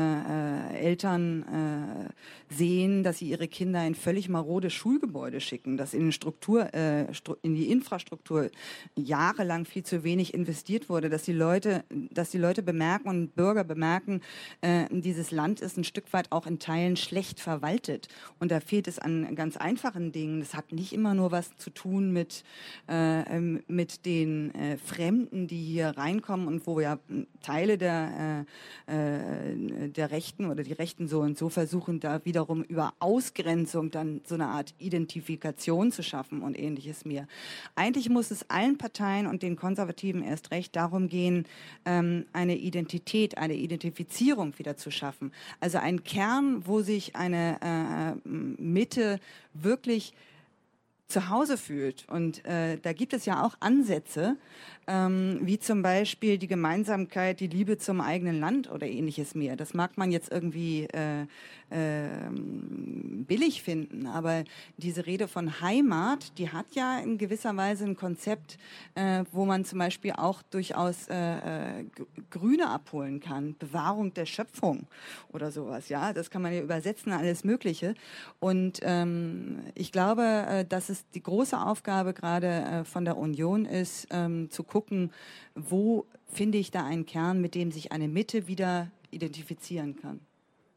Eltern sehen, dass sie ihre Kinder in völlig marode Schulgebäude schicken, dass in, Struktur, in die Infrastruktur jahrelang viel zu wenig investiert wurde, dass die Leute, dass die Leute bemerken und Bürger bemerken, äh, dieses Land ist ein Stück weit auch in Teilen schlecht verwaltet. Und da fehlt es an ganz einfachen Dingen. Das hat nicht immer nur was zu tun mit, äh, ähm, mit den äh, Fremden, die hier reinkommen und wo ja Teile der, äh, äh, der Rechten oder die Rechten so und so versuchen, da wiederum über Ausgrenzung dann so eine Art Identifikation zu schaffen und ähnliches mehr. Eigentlich muss es allen Parteien und den Konservativen erst recht darum gehen, ähm, eine Identität, eine Identifizierung wieder zu schaffen. Also ein Kern, wo sich eine äh, Mitte wirklich zu Hause fühlt. Und äh, da gibt es ja auch Ansätze, ähm, wie zum Beispiel die Gemeinsamkeit, die Liebe zum eigenen Land oder ähnliches mehr. Das mag man jetzt irgendwie äh, äh, billig finden, aber diese Rede von Heimat, die hat ja in gewisser Weise ein Konzept, äh, wo man zum Beispiel auch durchaus äh, äh Grüne abholen kann, Bewahrung der Schöpfung oder sowas. Ja, das kann man ja übersetzen, alles Mögliche. Und ähm, ich glaube, äh, dass es die große Aufgabe gerade äh, von der Union ist, ähm, zu gucken, wo finde ich da einen Kern, mit dem sich eine Mitte wieder identifizieren kann.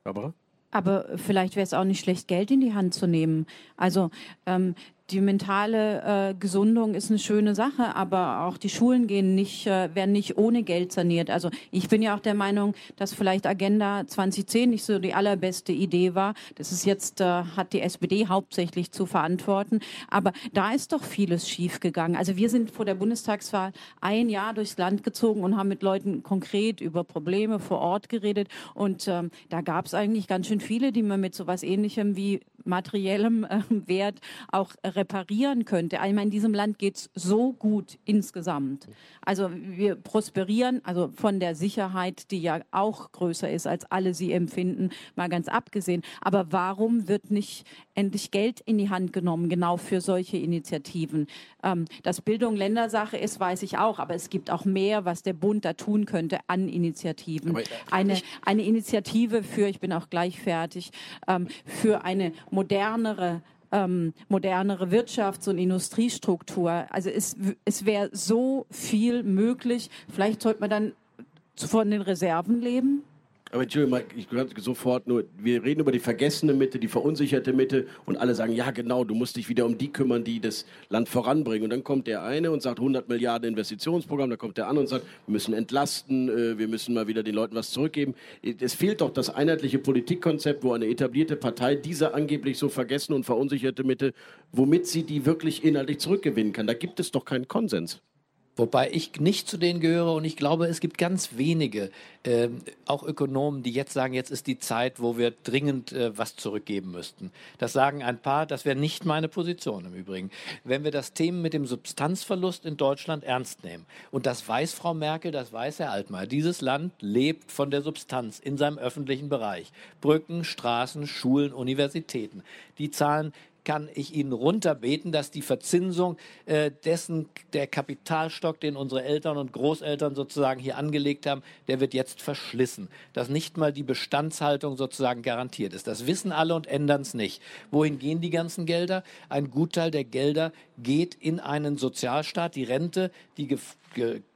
Barbara? Aber vielleicht wäre es auch nicht schlecht, Geld in die Hand zu nehmen. Also ähm, die mentale äh, Gesundung ist eine schöne Sache, aber auch die Schulen gehen nicht, äh, werden nicht ohne Geld saniert. Also ich bin ja auch der Meinung, dass vielleicht Agenda 2010 nicht so die allerbeste Idee war. Das ist jetzt, äh, hat die SPD hauptsächlich zu verantworten. Aber da ist doch vieles schiefgegangen. Also wir sind vor der Bundestagswahl ein Jahr durchs Land gezogen und haben mit Leuten konkret über Probleme vor Ort geredet. Und ähm, da gab es eigentlich ganz schön viele, die man mit so was Ähnlichem wie materiellem äh, Wert auch reparieren könnte. Meine, in diesem Land geht es so gut insgesamt. Also wir prosperieren, also von der Sicherheit, die ja auch größer ist, als alle sie empfinden, mal ganz abgesehen. Aber warum wird nicht endlich Geld in die Hand genommen, genau für solche Initiativen? Ähm, dass Bildung Ländersache ist, weiß ich auch, aber es gibt auch mehr, was der Bund da tun könnte an Initiativen. Eine, eine Initiative für, ich bin auch gleich fertig, ähm, für eine modernere ähm, modernere Wirtschafts- und Industriestruktur. Also es, es wäre so viel möglich. Vielleicht sollte man dann von den Reserven leben. Aber Entschuldigung, ich gehöre sofort nur, wir reden über die vergessene Mitte, die verunsicherte Mitte und alle sagen, ja genau, du musst dich wieder um die kümmern, die das Land voranbringen. Und dann kommt der eine und sagt 100 Milliarden Investitionsprogramm, dann kommt der andere und sagt, wir müssen entlasten, äh, wir müssen mal wieder den Leuten was zurückgeben. Es fehlt doch das einheitliche Politikkonzept, wo eine etablierte Partei diese angeblich so vergessene und verunsicherte Mitte, womit sie die wirklich inhaltlich zurückgewinnen kann. Da gibt es doch keinen Konsens. Wobei ich nicht zu denen gehöre und ich glaube, es gibt ganz wenige, äh, auch Ökonomen, die jetzt sagen, jetzt ist die Zeit, wo wir dringend äh, was zurückgeben müssten. Das sagen ein paar, das wäre nicht meine Position im Übrigen. Wenn wir das Thema mit dem Substanzverlust in Deutschland ernst nehmen, und das weiß Frau Merkel, das weiß Herr Altmaier, dieses Land lebt von der Substanz in seinem öffentlichen Bereich. Brücken, Straßen, Schulen, Universitäten. Die zahlen kann ich Ihnen runterbeten, dass die Verzinsung äh, dessen, der Kapitalstock, den unsere Eltern und Großeltern sozusagen hier angelegt haben, der wird jetzt verschlissen. Dass nicht mal die Bestandshaltung sozusagen garantiert ist. Das wissen alle und ändern es nicht. Wohin gehen die ganzen Gelder? Ein Gutteil der Gelder geht in einen Sozialstaat. Die Rente, die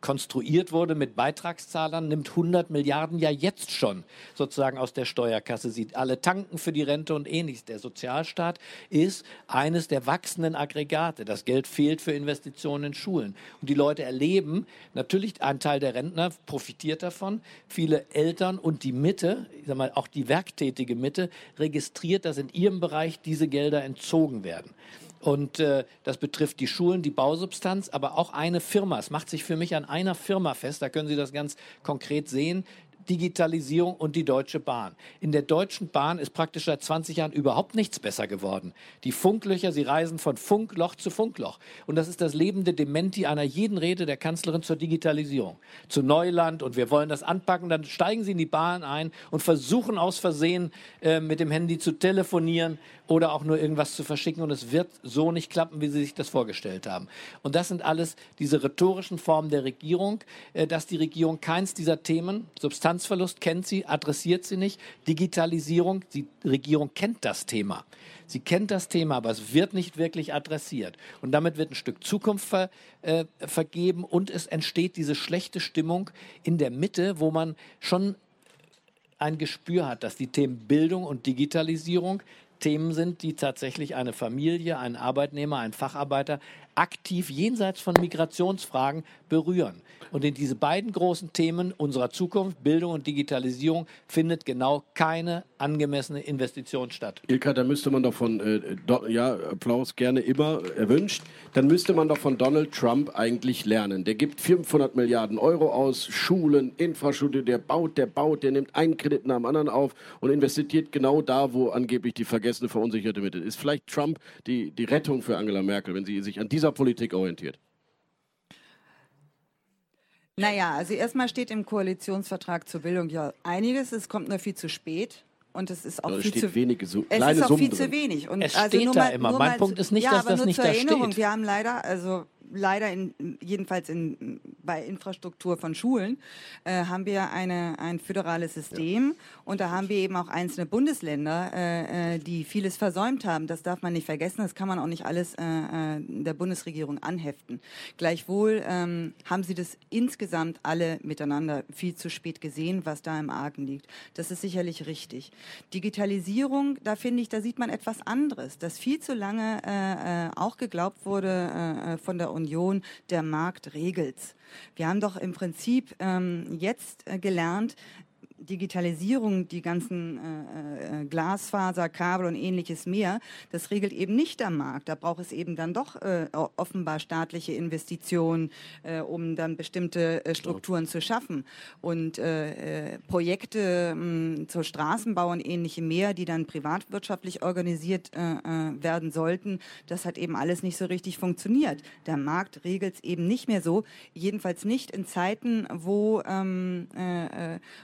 konstruiert wurde mit Beitragszahlern, nimmt 100 Milliarden ja jetzt schon sozusagen aus der Steuerkasse. Sie alle tanken für die Rente und ähnliches. Der Sozialstaat ist eines der wachsenden Aggregate. Das Geld fehlt für Investitionen in Schulen. Und die Leute erleben, natürlich ein Teil der Rentner profitiert davon. Viele Eltern und die Mitte, ich sag mal, auch die werktätige Mitte, registriert, dass in ihrem Bereich diese Gelder entzogen werden. Und äh, das betrifft die Schulen, die Bausubstanz, aber auch eine Firma. Es macht sich für mich an einer Firma fest. Da können Sie das ganz konkret sehen. Digitalisierung und die Deutsche Bahn. In der Deutschen Bahn ist praktisch seit 20 Jahren überhaupt nichts besser geworden. Die Funklöcher, sie reisen von Funkloch zu Funkloch. Und das ist das lebende Dementi einer jeden Rede der Kanzlerin zur Digitalisierung. Zu Neuland und wir wollen das anpacken. Dann steigen sie in die Bahn ein und versuchen aus Versehen äh, mit dem Handy zu telefonieren oder auch nur irgendwas zu verschicken. Und es wird so nicht klappen, wie sie sich das vorgestellt haben. Und das sind alles diese rhetorischen Formen der Regierung, äh, dass die Regierung keins dieser Themen, Substanz Substanzverlust kennt sie, adressiert sie nicht. Digitalisierung, die Regierung kennt das Thema. Sie kennt das Thema, aber es wird nicht wirklich adressiert. Und damit wird ein Stück Zukunft ver, äh, vergeben und es entsteht diese schlechte Stimmung in der Mitte, wo man schon ein Gespür hat, dass die Themen Bildung und Digitalisierung Themen sind, die tatsächlich eine Familie, einen Arbeitnehmer, einen Facharbeiter aktiv jenseits von Migrationsfragen berühren. Und in diese beiden großen Themen unserer Zukunft, Bildung und Digitalisierung, findet genau keine angemessene Investition statt. Ilka, da müsste man doch von, äh, do, ja, Applaus gerne immer erwünscht, dann müsste man doch von Donald Trump eigentlich lernen. Der gibt 500 Milliarden Euro aus, Schulen, Infrastruktur, der baut, der baut, der nimmt einen Kredit nach dem anderen auf und investiert genau da, wo angeblich die vergessene, verunsicherte Mitte ist. Vielleicht Trump die, die Rettung für Angela Merkel, wenn sie sich an dieser Politik orientiert. Naja, also erstmal steht im Koalitionsvertrag zur Bildung ja einiges. Es kommt nur viel zu spät. Und es ist auch viel zu wenige, so es kleine ist auch Summen viel drin. zu wenig. Und Es also steht nur da mal, immer. Nur Mein mal, Punkt ist nicht, ja, dass aber das nur nicht zur da Erinnerung. steht. Wir haben leider, also leider in, jedenfalls in, bei Infrastruktur von Schulen, äh, haben wir eine, ein föderales System ja. und da haben wir eben auch einzelne Bundesländer, äh, äh, die vieles versäumt haben. Das darf man nicht vergessen. Das kann man auch nicht alles äh, äh, der Bundesregierung anheften. Gleichwohl ähm, haben sie das insgesamt alle miteinander viel zu spät gesehen, was da im Argen liegt. Das ist sicherlich richtig. Digitalisierung, da finde ich, da sieht man etwas anderes, dass viel zu lange äh, auch geglaubt wurde von der Union, der Markt regelt's. Wir haben doch im Prinzip ähm, jetzt äh, gelernt, Digitalisierung, die ganzen äh, äh, Glasfaser, Kabel und ähnliches mehr, das regelt eben nicht der Markt. Da braucht es eben dann doch äh, offenbar staatliche Investitionen, äh, um dann bestimmte äh, Strukturen zu schaffen. Und äh, Projekte mh, zur Straßenbau und ähnlichem mehr, die dann privatwirtschaftlich organisiert werden sollten, das hat eben alles nicht so richtig funktioniert. Der Markt regelt es eben nicht mehr so, jedenfalls nicht in Zeiten, wo, ähm,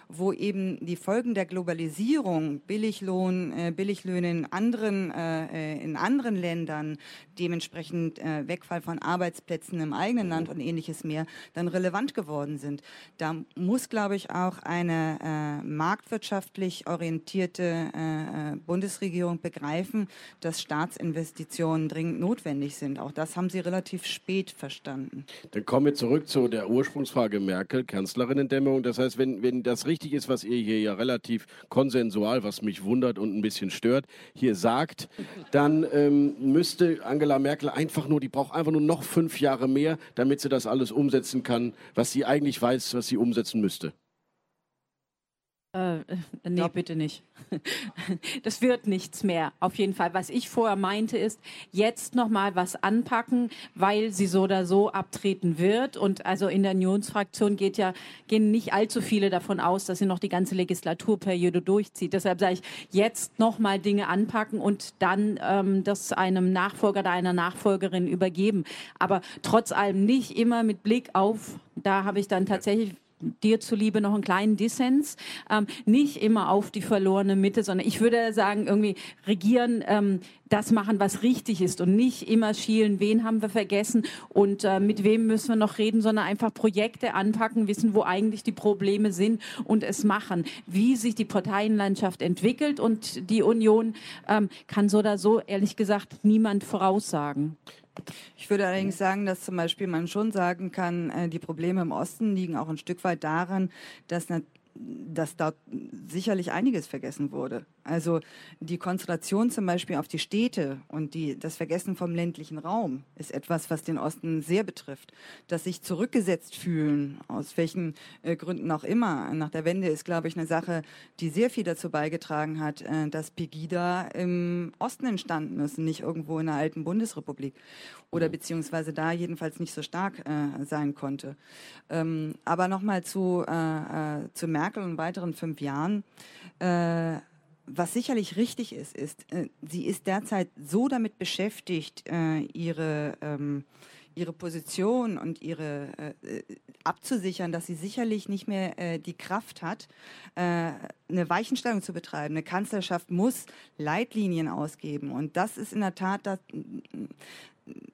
wo eben die Folgen der Globalisierung, Billiglohn, äh, Billiglöhne in anderen, äh, in anderen Ländern, dementsprechend äh, Wegfall von Arbeitsplätzen im eigenen Land und ähnliches mehr, dann relevant geworden sind. Da muss, glaube ich, auch eine äh, marktwirtschaftlich orientierte äh, äh, Bundesregierung begreifen, dass Staatsinvestitionen dringend notwendig sind. Auch das haben sie relativ spät verstanden. Dann kommen wir zurück zu der Ursprungsfrage Merkel, Kanzlerinnendämmerung. Das heißt, wenn, wenn das richtig ist, was ihr hier ja relativ konsensual, was mich wundert und ein bisschen stört, hier sagt, dann ähm, müsste Angela Merkel einfach nur, die braucht einfach nur noch fünf Jahre mehr, damit sie das alles umsetzen kann, was sie eigentlich weiß, was sie umsetzen müsste. Äh, nee, ja. bitte nicht. [laughs] Das wird nichts mehr. Auf jeden Fall. Was ich vorher meinte, ist jetzt noch mal was anpacken, weil sie so oder so abtreten wird. Und also in der Unionsfraktion geht ja gehen nicht allzu viele davon aus, dass sie noch die ganze Legislaturperiode durchzieht. Deshalb sage ich jetzt noch mal Dinge anpacken und dann ähm, das einem Nachfolger oder einer Nachfolgerin übergeben. Aber trotz allem nicht immer mit Blick auf. Da habe ich dann tatsächlich dir zuliebe noch einen kleinen Dissens. Ähm, nicht immer auf die verlorene Mitte, sondern ich würde sagen, irgendwie regieren, ähm, das machen, was richtig ist und nicht immer schielen, wen haben wir vergessen und äh, mit wem müssen wir noch reden, sondern einfach Projekte anpacken, wissen, wo eigentlich die Probleme sind und es machen. Wie sich die Parteienlandschaft entwickelt und die Union ähm, kann so oder so, ehrlich gesagt, niemand voraussagen. Ich würde allerdings sagen, dass zum Beispiel man schon sagen kann, äh, die Probleme im Osten liegen auch ein Stück weit daran, dass dass dort sicherlich einiges vergessen wurde. Also die Konzentration zum Beispiel auf die Städte und die, das Vergessen vom ländlichen Raum ist etwas, was den Osten sehr betrifft. Dass sich zurückgesetzt fühlen, aus welchen äh, Gründen auch immer, nach der Wende ist, glaube ich, eine Sache, die sehr viel dazu beigetragen hat, äh, dass Pegida im Osten entstanden ist, nicht irgendwo in der alten Bundesrepublik oder mhm. beziehungsweise da jedenfalls nicht so stark äh, sein konnte. Ähm, aber nochmal zu, äh, äh, zu Merkel und weiteren fünf Jahren. Äh, was sicherlich richtig ist, ist, äh, sie ist derzeit so damit beschäftigt, äh, ihre, ähm, ihre Position und ihre äh, abzusichern, dass sie sicherlich nicht mehr äh, die Kraft hat, äh, eine Weichenstellung zu betreiben. Eine Kanzlerschaft muss Leitlinien ausgeben. Und das ist in der Tat das,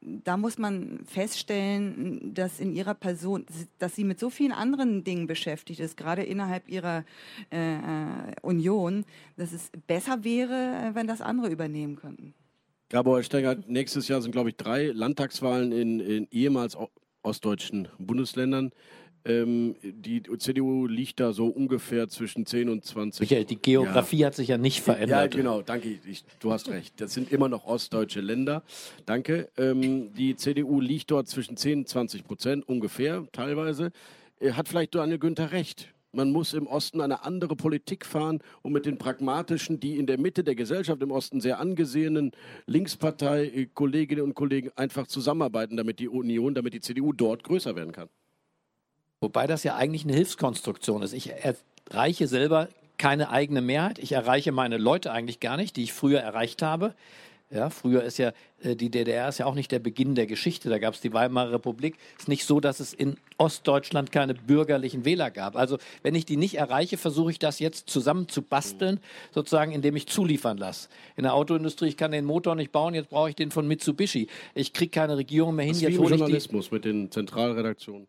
da muss man feststellen, dass in ihrer Person, dass sie mit so vielen anderen Dingen beschäftigt ist, gerade innerhalb ihrer äh, äh Union, dass es besser wäre, wenn das andere übernehmen könnten. Gabor Stenger, nächstes Jahr sind, glaube ich, drei Landtagswahlen in, in ehemals ostdeutschen Bundesländern. Ähm, die CDU liegt da so ungefähr zwischen 10 und 20. Michael, die Geografie ja. hat sich ja nicht verändert. Ja, genau, danke. Ich, du hast recht. Das sind immer noch ostdeutsche Länder. Danke. Ähm, die CDU liegt dort zwischen 10 und 20 Prozent ungefähr, teilweise. Äh, hat vielleicht Daniel Günther recht. Man muss im Osten eine andere Politik fahren und mit den pragmatischen, die in der Mitte der Gesellschaft im Osten sehr angesehenen Linkspartei äh, und Kollegen einfach zusammenarbeiten, damit die Union, damit die CDU dort größer werden kann. Wobei das ja eigentlich eine Hilfskonstruktion ist. Ich erreiche selber keine eigene Mehrheit. Ich erreiche meine Leute eigentlich gar nicht, die ich früher erreicht habe. Ja, früher ist ja äh, die DDR ist ja auch nicht der Beginn der Geschichte. Da gab es die Weimarer Republik. Es ist nicht so, dass es in Ostdeutschland keine bürgerlichen Wähler gab. Also wenn ich die nicht erreiche, versuche ich das jetzt zusammen zu basteln, sozusagen, indem ich zuliefern lasse. In der Autoindustrie, ich kann den Motor nicht bauen, jetzt brauche ich den von Mitsubishi. Ich kriege keine Regierung mehr hin. Das ist jetzt wie im Journalismus mit den Zentralredaktionen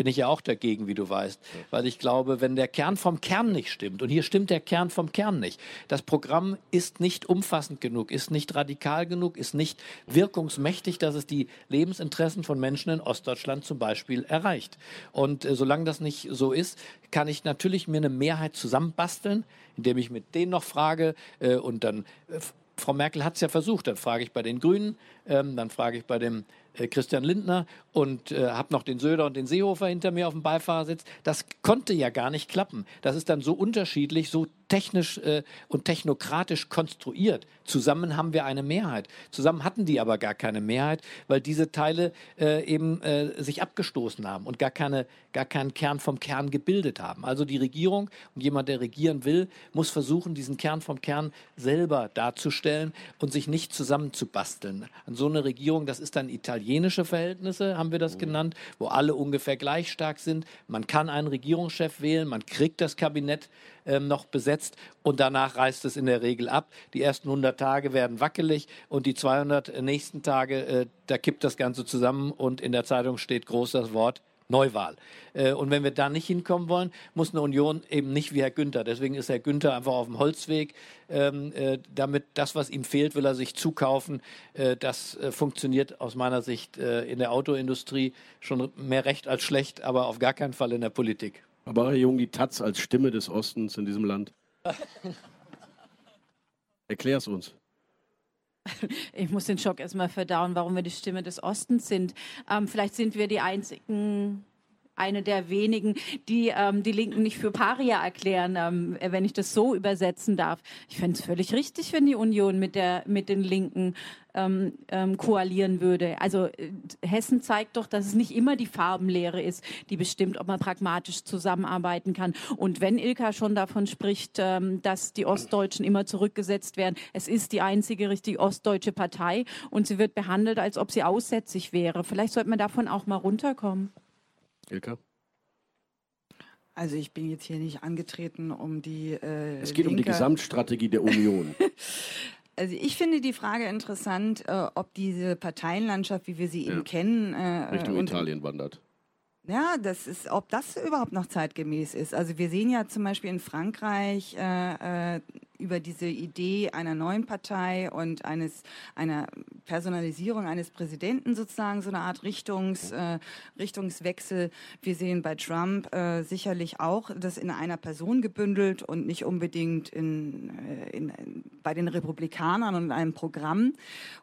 bin ich ja auch dagegen, wie du weißt. Weil ich glaube, wenn der Kern vom Kern nicht stimmt, und hier stimmt der Kern vom Kern nicht, das Programm ist nicht umfassend genug, ist nicht radikal genug, ist nicht wirkungsmächtig, dass es die Lebensinteressen von Menschen in Ostdeutschland zum Beispiel erreicht. Und äh, solange das nicht so ist, kann ich natürlich mir eine Mehrheit zusammenbasteln, indem ich mit denen noch frage äh, und dann äh, Frau Merkel hat es ja versucht. Dann frage ich bei den Grünen, ähm, dann frage ich bei dem Christian Lindner und äh, habe noch den Söder und den Seehofer hinter mir auf dem Beifahrersitz. Das konnte ja gar nicht klappen. Das ist dann so unterschiedlich, so technisch äh, und technokratisch konstruiert. Zusammen haben wir eine Mehrheit. Zusammen hatten die aber gar keine Mehrheit, weil diese Teile äh, eben äh, sich abgestoßen haben und gar, keine, gar keinen Kern vom Kern gebildet haben. Also die Regierung und jemand, der regieren will, muss versuchen, diesen Kern vom Kern selber darzustellen und sich nicht zusammenzubasteln. An so eine Regierung, das ist dann italienische Verhältnisse, haben wir das mhm. genannt, wo alle ungefähr gleich stark sind. Man kann einen Regierungschef wählen, man kriegt das Kabinett ähm, noch besetzt und danach reißt es in der Regel ab. Die ersten 100 Tage werden wackelig und die 200 nächsten Tage, äh, da kippt das Ganze zusammen und in der Zeitung steht groß das Wort Neuwahl. Äh, und wenn wir da nicht hinkommen wollen, muss eine Union eben nicht wie Herr Günther. Deswegen ist Herr Günther einfach auf dem Holzweg. Ähm, äh, damit das, was ihm fehlt, will er sich zukaufen. Äh, das funktioniert aus meiner Sicht in der Autoindustrie schon mehr recht als schlecht, aber auf gar keinen Fall in der Politik. Herr Jung, die Taz als Stimme des Ostens in diesem Land. Erklär es uns. Ich muss den Schock erstmal verdauen, warum wir die Stimme des Ostens sind. Ähm, vielleicht sind wir die einzigen eine der wenigen, die ähm, die Linken nicht für Paria erklären, ähm, wenn ich das so übersetzen darf. Ich fände es völlig richtig, wenn die Union mit, der, mit den Linken ähm, ähm, koalieren würde. Also äh, Hessen zeigt doch, dass es nicht immer die Farbenlehre ist, die bestimmt, ob man pragmatisch zusammenarbeiten kann. Und wenn Ilka schon davon spricht, ähm, dass die Ostdeutschen immer zurückgesetzt werden, es ist die einzige richtig ostdeutsche Partei und sie wird behandelt, als ob sie aussätzig wäre. Vielleicht sollte man davon auch mal runterkommen. Ilka? Also ich bin jetzt hier nicht angetreten, um die. Äh, es geht Linke um die Gesamtstrategie der Union. [laughs] also ich finde die Frage interessant, äh, ob diese Parteienlandschaft, wie wir sie ja. eben kennen, äh, Richtung Italien wandert. Ja, das ist, ob das überhaupt noch zeitgemäß ist. Also wir sehen ja zum Beispiel in Frankreich äh, äh über diese Idee einer neuen Partei und eines einer Personalisierung eines Präsidenten sozusagen so eine Art Richtungs, äh, Richtungswechsel. Wir sehen bei Trump äh, sicherlich auch das in einer Person gebündelt und nicht unbedingt in, äh, in, in bei den Republikanern und einem Programm.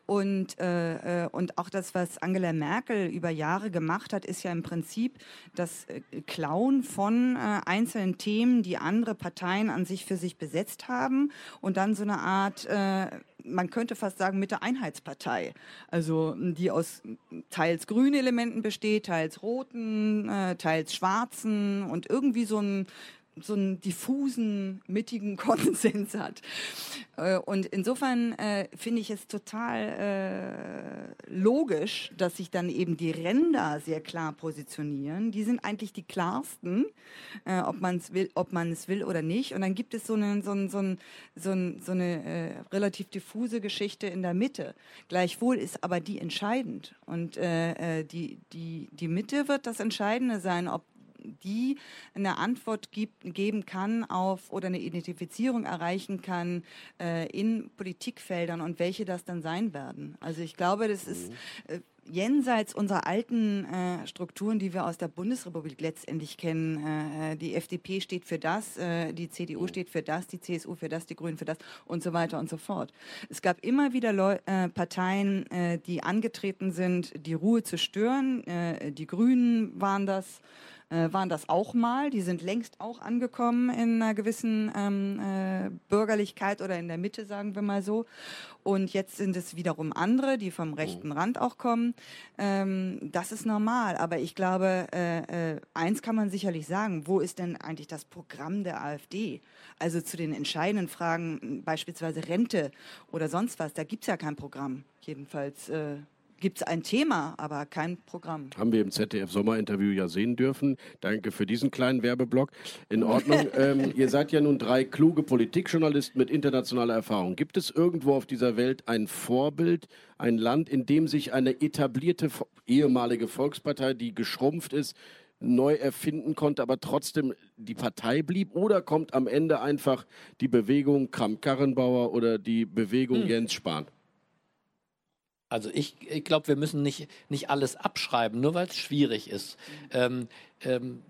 Und, äh, äh, und auch das, was Angela Merkel über Jahre gemacht hat, ist ja im Prinzip das äh, Klauen von einzelnen Themen, die andere Parteien an sich für sich besetzt haben und dann so eine Art, äh, man könnte fast sagen, Mitte-Einheitspartei. Also die aus teils grünen Elementen besteht, teils roten, äh, teils schwarzen und irgendwie so ein so einen diffusen, mittigen [laughs] Konsens hat. Äh, und insofern äh, finde ich es total äh, logisch, dass sich dann eben die Ränder sehr klar positionieren. Die sind eigentlich die klarsten, äh, ob man es will, will oder nicht. Und dann gibt es so eine, so ein, so ein, so ein, so eine äh, relativ diffuse Geschichte in der Mitte. Gleichwohl ist aber die entscheidend. Und äh, die, die, die Mitte wird das Entscheidende sein, ob die eine Antwort gibt, geben kann auf oder eine Identifizierung erreichen kann äh, in Politikfeldern und welche das dann sein werden. Also ich glaube, das ist äh, jenseits unserer alten äh, Strukturen, die wir aus der Bundesrepublik letztendlich kennen. Äh, die FDP steht für das, äh, die CDU mhm. steht für das, die CSU für das, die Grünen für das und so weiter und so fort. Es gab immer wieder Leu äh, Parteien, äh, die angetreten sind, die Ruhe zu stören. Äh, die Grünen waren das äh, waren das auch mal. Die sind längst auch angekommen in einer gewissen ähm, äh, Bürgerlichkeit oder in der Mitte, sagen wir mal so. Und jetzt sind es wiederum andere, die vom rechten Rand auch kommen. Ähm, das ist normal. Aber ich glaube, äh, äh, eins kann man sicherlich sagen. Wo ist denn eigentlich das Programm der AfD? Also zu den entscheidenden Fragen, beispielsweise Rente oder sonst was, da gibt es ja kein Programm. Jedenfalls äh, gibt es ein Thema, aber kein Programm. Haben wir im ZDF-Sommerinterview ja sehen dürfen. Danke für diesen kleinen Werbeblock. In Ordnung. [laughs] ähm, ihr seid ja nun drei kluge Politikjournalisten mit internationaler Erfahrung. Gibt es irgendwo auf dieser Welt ein Vorbild, ein Land, in dem sich eine etablierte ehemalige Volkspartei, die geschrumpft ist, neu erfinden konnte, aber trotzdem die Partei blieb? Oder kommt am Ende einfach die Bewegung Kramp-Karrenbauer oder die Bewegung hm. Jens Spahn? Also ich, ich glaube, wir müssen nicht, nicht alles abschreiben, nur weil es schwierig ist. Ähm, ähm,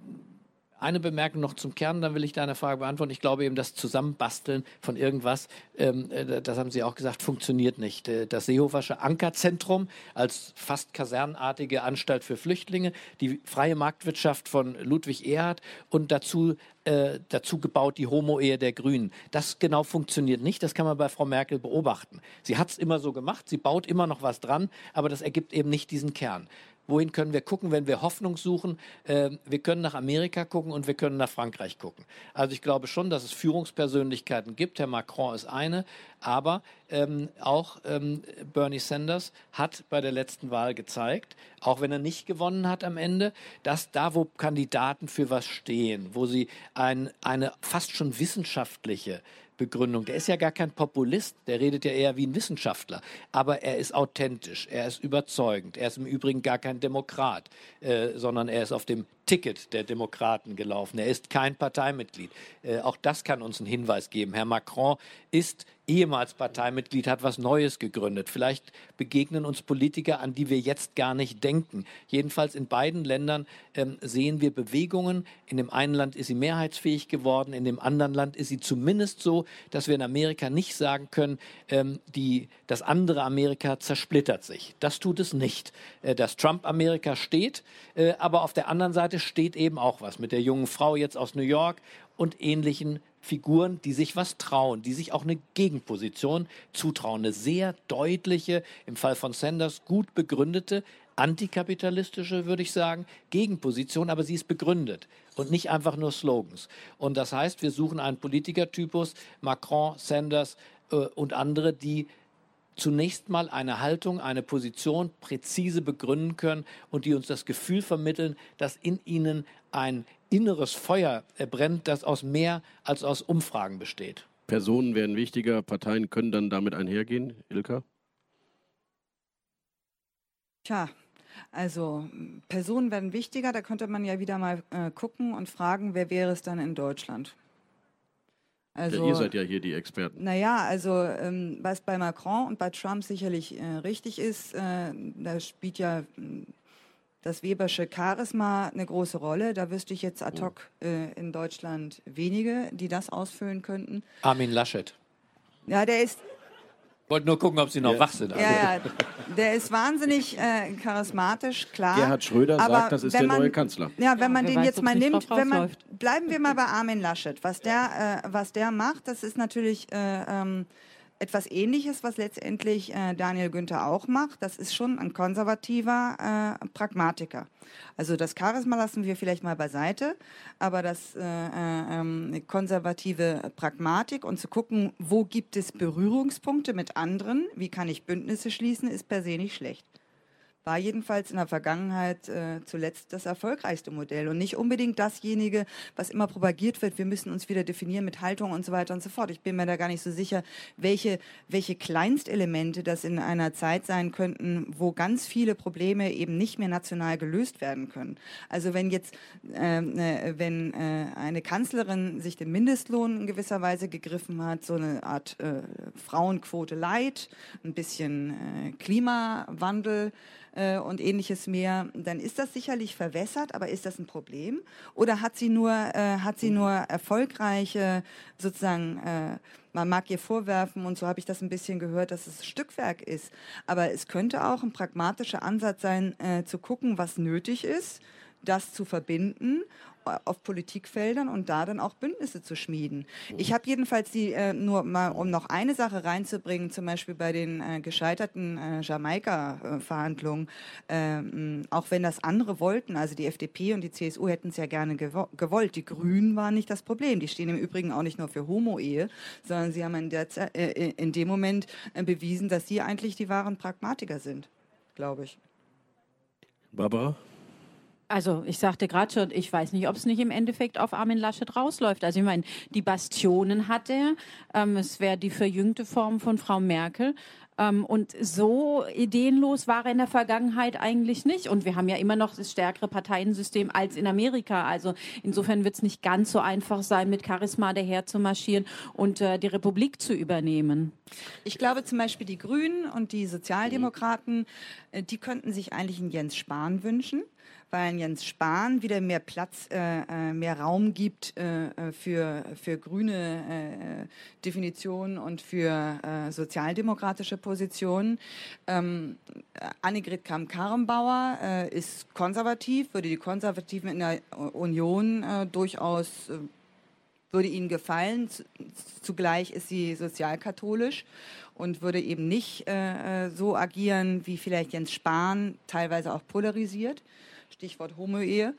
eine Bemerkung noch zum Kern, dann will ich deine Frage beantworten. Ich glaube eben, das Zusammenbasteln von irgendwas, ähm, äh, das haben Sie auch gesagt, funktioniert nicht. Äh, das Seehofersche Ankerzentrum als fast kasernartige Anstalt für Flüchtlinge, die freie Marktwirtschaft von Ludwig Erhard und dazu äh, dazu gebaut die Homo-Ehe der Grünen. Das genau funktioniert nicht. Das kann man bei Frau Merkel beobachten. Sie hat es immer so gemacht. Sie baut immer noch was dran, aber das ergibt eben nicht diesen Kern. Wohin können wir gucken, wenn wir Hoffnung suchen? Äh, wir können nach Amerika gucken und wir können nach Frankreich gucken. Also ich glaube schon, dass es Führungspersönlichkeiten gibt. Herr Macron ist eine, aber ähm, auch ähm, Bernie Sanders hat bei der letzten Wahl gezeigt, auch wenn er nicht gewonnen hat am Ende, dass da, wo Kandidaten für was stehen, wo sie ein, eine fast schon wissenschaftliche Begründung. Der ist ja gar kein Populist, der redet ja eher wie ein Wissenschaftler. Aber er ist authentisch, er ist überzeugend. Er ist im Übrigen gar kein Demokrat, äh, sondern er ist auf dem Ticket der Demokraten gelaufen. Er ist kein Parteimitglied. Äh, auch das kann uns einen Hinweis geben. Herr Macron ist ehemals Parteimitglied, hat was Neues gegründet. Vielleicht begegnen uns Politiker, an die wir jetzt gar nicht denken. Jedenfalls in beiden Ländern ähm, sehen wir Bewegungen. In dem einen Land ist sie mehrheitsfähig geworden, in dem anderen Land ist sie zumindest so, dass wir in Amerika nicht sagen können, ähm, die, das andere Amerika zersplittert sich. Das tut es nicht. Äh, das Trump-Amerika steht, äh, aber auf der anderen Seite steht eben auch was mit der jungen Frau jetzt aus New York und ähnlichen Figuren, die sich was trauen, die sich auch eine Gegenposition zutrauen. Eine sehr deutliche, im Fall von Sanders gut begründete, antikapitalistische, würde ich sagen, Gegenposition, aber sie ist begründet und nicht einfach nur Slogans. Und das heißt, wir suchen einen Politikertypus, Macron, Sanders äh, und andere, die zunächst mal eine Haltung, eine Position präzise begründen können und die uns das Gefühl vermitteln, dass in ihnen ein inneres Feuer brennt, das aus mehr als aus Umfragen besteht. Personen werden wichtiger, Parteien können dann damit einhergehen. Ilka? Tja, also Personen werden wichtiger, da könnte man ja wieder mal äh, gucken und fragen, wer wäre es dann in Deutschland? Also, ja, ihr seid ja hier die Experten. Naja, also ähm, was bei Macron und bei Trump sicherlich äh, richtig ist, äh, da spielt ja hm, das Webersche Charisma eine große Rolle. Da wüsste ich jetzt ad hoc äh, in Deutschland wenige, die das ausfüllen könnten. Armin Laschet. Ja, der ist, wollte nur gucken, ob Sie noch ja. wach sind. Ja, ja, der ist wahnsinnig äh, charismatisch, klar. Gerhard Schröder aber sagt, das ist der man, neue Kanzler. Ja, wenn man ja, den weiß, jetzt mal nimmt, wenn man, bleiben wir mal bei Armin Laschet. Was der, äh, was der macht, das ist natürlich äh, ähm, etwas Ähnliches, was letztendlich äh, Daniel Günther auch macht. Das ist schon ein konservativer äh, Pragmatiker. Also das Charisma lassen wir vielleicht mal beiseite, aber das äh, äh, ähm, konservative Pragmatik und zu gucken, wo gibt es Berührungspunkte mit anderen, wie kann ich Bündnisse schließen, ist per se nicht schlecht war jedenfalls in der Vergangenheit äh, zuletzt das erfolgreichste Modell und nicht unbedingt dasjenige, was immer propagiert wird, wir müssen uns wieder definieren mit Haltung und so weiter und so fort. Ich bin mir da gar nicht so sicher, welche, welche Kleinstelemente das in einer Zeit sein könnten, wo ganz viele Probleme eben nicht mehr national gelöst werden können. Also wenn jetzt, ähm, äh, wenn äh, eine Kanzlerin sich den Mindestlohn in gewisser Weise gegriffen hat, so eine Art äh, Frauenquote Light, ein bisschen äh, Klimawandel, äh, und ähnliches mehr, dann ist das sicherlich verwässert, aber ist das ein Problem? Oder hat sie nur, äh, hat sie nur erfolgreiche, sozusagen, äh, man mag ihr vorwerfen, und so habe ich das ein bisschen gehört, dass es Stückwerk ist. Aber es könnte auch ein pragmatischer Ansatz sein, äh, zu gucken, was nötig ist, das zu verbinden auf Politikfeldern und da dann auch Bündnisse zu schmieden. Ich habe jedenfalls die, äh, nur mal, um noch eine Sache reinzubringen, zum Beispiel bei den äh, gescheiterten äh, Jamaika-Verhandlungen, ähm, auch wenn das andere wollten, also die FDP und die CSU hätten es ja gerne gewo gewollt. Die Grünen waren nicht das Problem. Die stehen im Übrigen auch nicht nur für Homo-Ehe, sondern sie haben in, der, äh, in dem Moment äh, bewiesen, dass sie eigentlich die wahren Pragmatiker sind, glaube ich. Barbara? Also ich sagte gerade schon, ich weiß nicht, ob es nicht im Endeffekt auf Armin Laschet rausläuft. Also ich meine, die Bastionen hat er. Ähm, es wäre die verjüngte Form von Frau Merkel. Ähm, und so ideenlos war er in der Vergangenheit eigentlich nicht. Und wir haben ja immer noch das stärkere Parteiensystem als in Amerika. Also insofern wird es nicht ganz so einfach sein, mit Charisma daher zu marschieren und äh, die Republik zu übernehmen. Ich glaube zum Beispiel die Grünen und die Sozialdemokraten, äh, die könnten sich eigentlich einen Jens Spahn wünschen weil Jens Spahn wieder mehr Platz, äh, äh, mehr Raum gibt äh, äh für, für grüne äh, Definitionen und für äh, sozialdemokratische Positionen. Ähm, Annegret Kamm-Karrenbauer ist konservativ, würde die Konservativen in der Union durchaus würde ihnen gefallen. Zugleich ist sie sozialkatholisch und würde eben nicht äh, so agieren wie vielleicht Jens Spahn, teilweise auch polarisiert. Stichwort Homo-Ehe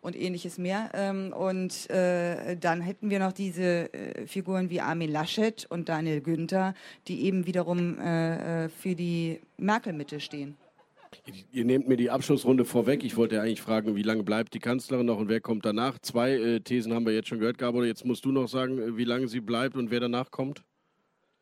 und ähnliches mehr. Ähm, und äh, dann hätten wir noch diese äh, Figuren wie Armin Laschet und Daniel Günther, die eben wiederum äh, für die Merkel-Mitte stehen. Ihr nehmt mir die Abschlussrunde vorweg. Ich wollte eigentlich fragen, wie lange bleibt die Kanzlerin noch und wer kommt danach? Zwei Thesen haben wir jetzt schon gehört, Gabor. Jetzt musst du noch sagen, wie lange sie bleibt und wer danach kommt.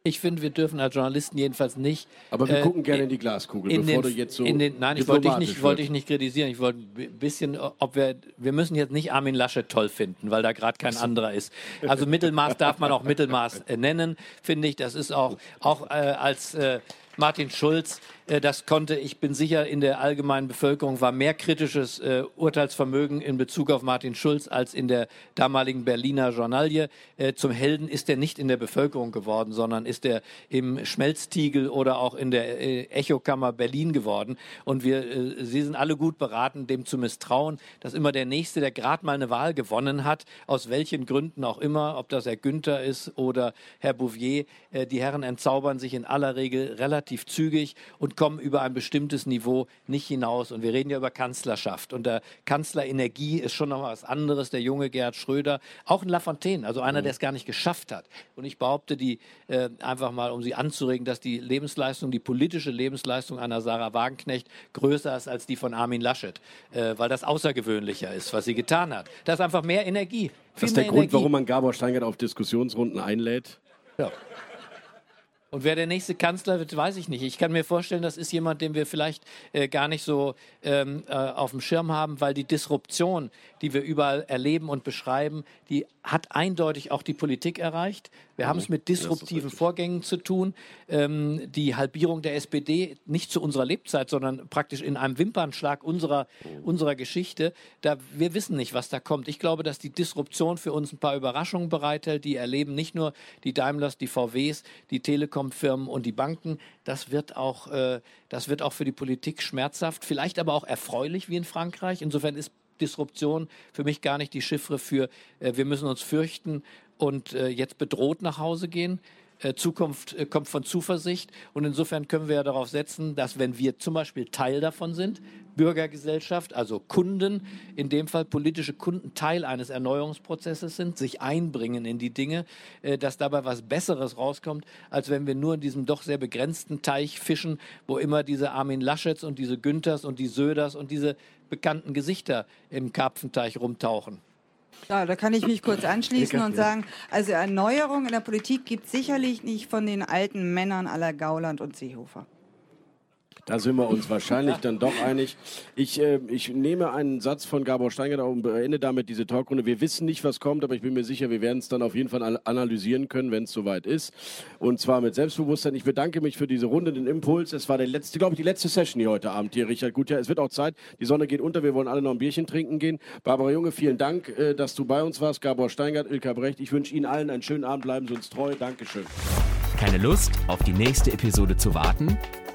Ich finde, wir dürfen als Journalisten jedenfalls nicht. Aber wir äh, gucken gerne in die Glaskugel, in bevor den, du jetzt so. Den, nein, ich wollte dich nicht, wollte ich nicht kritisieren. Ich wollte ein bisschen, ob wir, wir müssen jetzt nicht Armin Laschet toll finden, weil da gerade kein anderer ist. Also Mittelmaß darf man auch Mittelmaß äh, nennen, finde ich. Das ist auch, auch äh, als äh, Martin Schulz das konnte, ich bin sicher, in der allgemeinen Bevölkerung war mehr kritisches äh, Urteilsvermögen in Bezug auf Martin Schulz als in der damaligen Berliner Journalie. Äh, zum Helden ist er nicht in der Bevölkerung geworden, sondern ist er im Schmelztiegel oder auch in der äh, Echokammer Berlin geworden. Und wir, äh, Sie sind alle gut beraten, dem zu misstrauen, dass immer der Nächste, der gerade mal eine Wahl gewonnen hat, aus welchen Gründen auch immer, ob das Herr Günther ist oder Herr Bouvier, äh, die Herren entzaubern sich in aller Regel relativ zügig und kommen über ein bestimmtes Niveau nicht hinaus. Und wir reden ja über Kanzlerschaft. Und der Kanzlerenergie ist schon noch was anderes. Der junge Gerhard Schröder, auch ein Lafontaine, also einer, mhm. der es gar nicht geschafft hat. Und ich behaupte, die äh, einfach mal, um Sie anzuregen, dass die Lebensleistung, die politische Lebensleistung einer Sarah Wagenknecht größer ist als die von Armin Laschet, äh, weil das außergewöhnlicher ist, was sie getan hat. Da ist einfach mehr Energie. Das ist der Grund, Energie. warum man Gabor Steingart auf Diskussionsrunden einlädt? Ja. Und wer der nächste Kanzler wird, weiß ich nicht. Ich kann mir vorstellen, das ist jemand, den wir vielleicht äh, gar nicht so ähm, äh, auf dem Schirm haben, weil die Disruption, die wir überall erleben und beschreiben, die hat eindeutig auch die Politik erreicht. Wir haben es mit disruptiven Vorgängen zu tun. Ähm, die Halbierung der SPD nicht zu unserer Lebzeit, sondern praktisch in einem Wimpernschlag unserer, unserer Geschichte. Da, wir wissen nicht, was da kommt. Ich glaube, dass die Disruption für uns ein paar Überraschungen bereithält. Die erleben nicht nur die Daimlers, die VWs, die Telekom-Firmen und die Banken. Das wird, auch, äh, das wird auch für die Politik schmerzhaft, vielleicht aber auch erfreulich wie in Frankreich. Insofern ist Disruption für mich gar nicht die Chiffre für, äh, wir müssen uns fürchten und äh, jetzt bedroht nach Hause gehen. Äh, Zukunft äh, kommt von Zuversicht und insofern können wir ja darauf setzen, dass wenn wir zum Beispiel Teil davon sind, Bürgergesellschaft, also Kunden, in dem Fall politische Kunden Teil eines Erneuerungsprozesses sind, sich einbringen in die Dinge, äh, dass dabei was Besseres rauskommt, als wenn wir nur in diesem doch sehr begrenzten Teich fischen, wo immer diese Armin Laschets und diese Günthers und die Söders und diese bekannten Gesichter im Karpfenteich rumtauchen. Ja, da kann ich mich kurz anschließen und sagen, also Erneuerung in der Politik gibt es sicherlich nicht von den alten Männern aller Gauland und Seehofer. Da sind wir uns wahrscheinlich dann doch einig. Ich, äh, ich nehme einen Satz von Gabor Steingart und beende damit diese Talkrunde. Wir wissen nicht, was kommt, aber ich bin mir sicher, wir werden es dann auf jeden Fall analysieren können, wenn es soweit ist. Und zwar mit Selbstbewusstsein. Ich bedanke mich für diese Runde, den Impuls. Es war der letzte, glaube ich, die letzte Session hier heute Abend hier, Richard. Gut, ja, es wird auch Zeit. Die Sonne geht unter. Wir wollen alle noch ein Bierchen trinken gehen. Barbara Junge, vielen Dank, äh, dass du bei uns warst. Gabor Steingart, Ilka Brecht. Ich wünsche Ihnen allen einen schönen Abend. Bleiben Sie uns treu. Dankeschön. Keine Lust, auf die nächste Episode zu warten?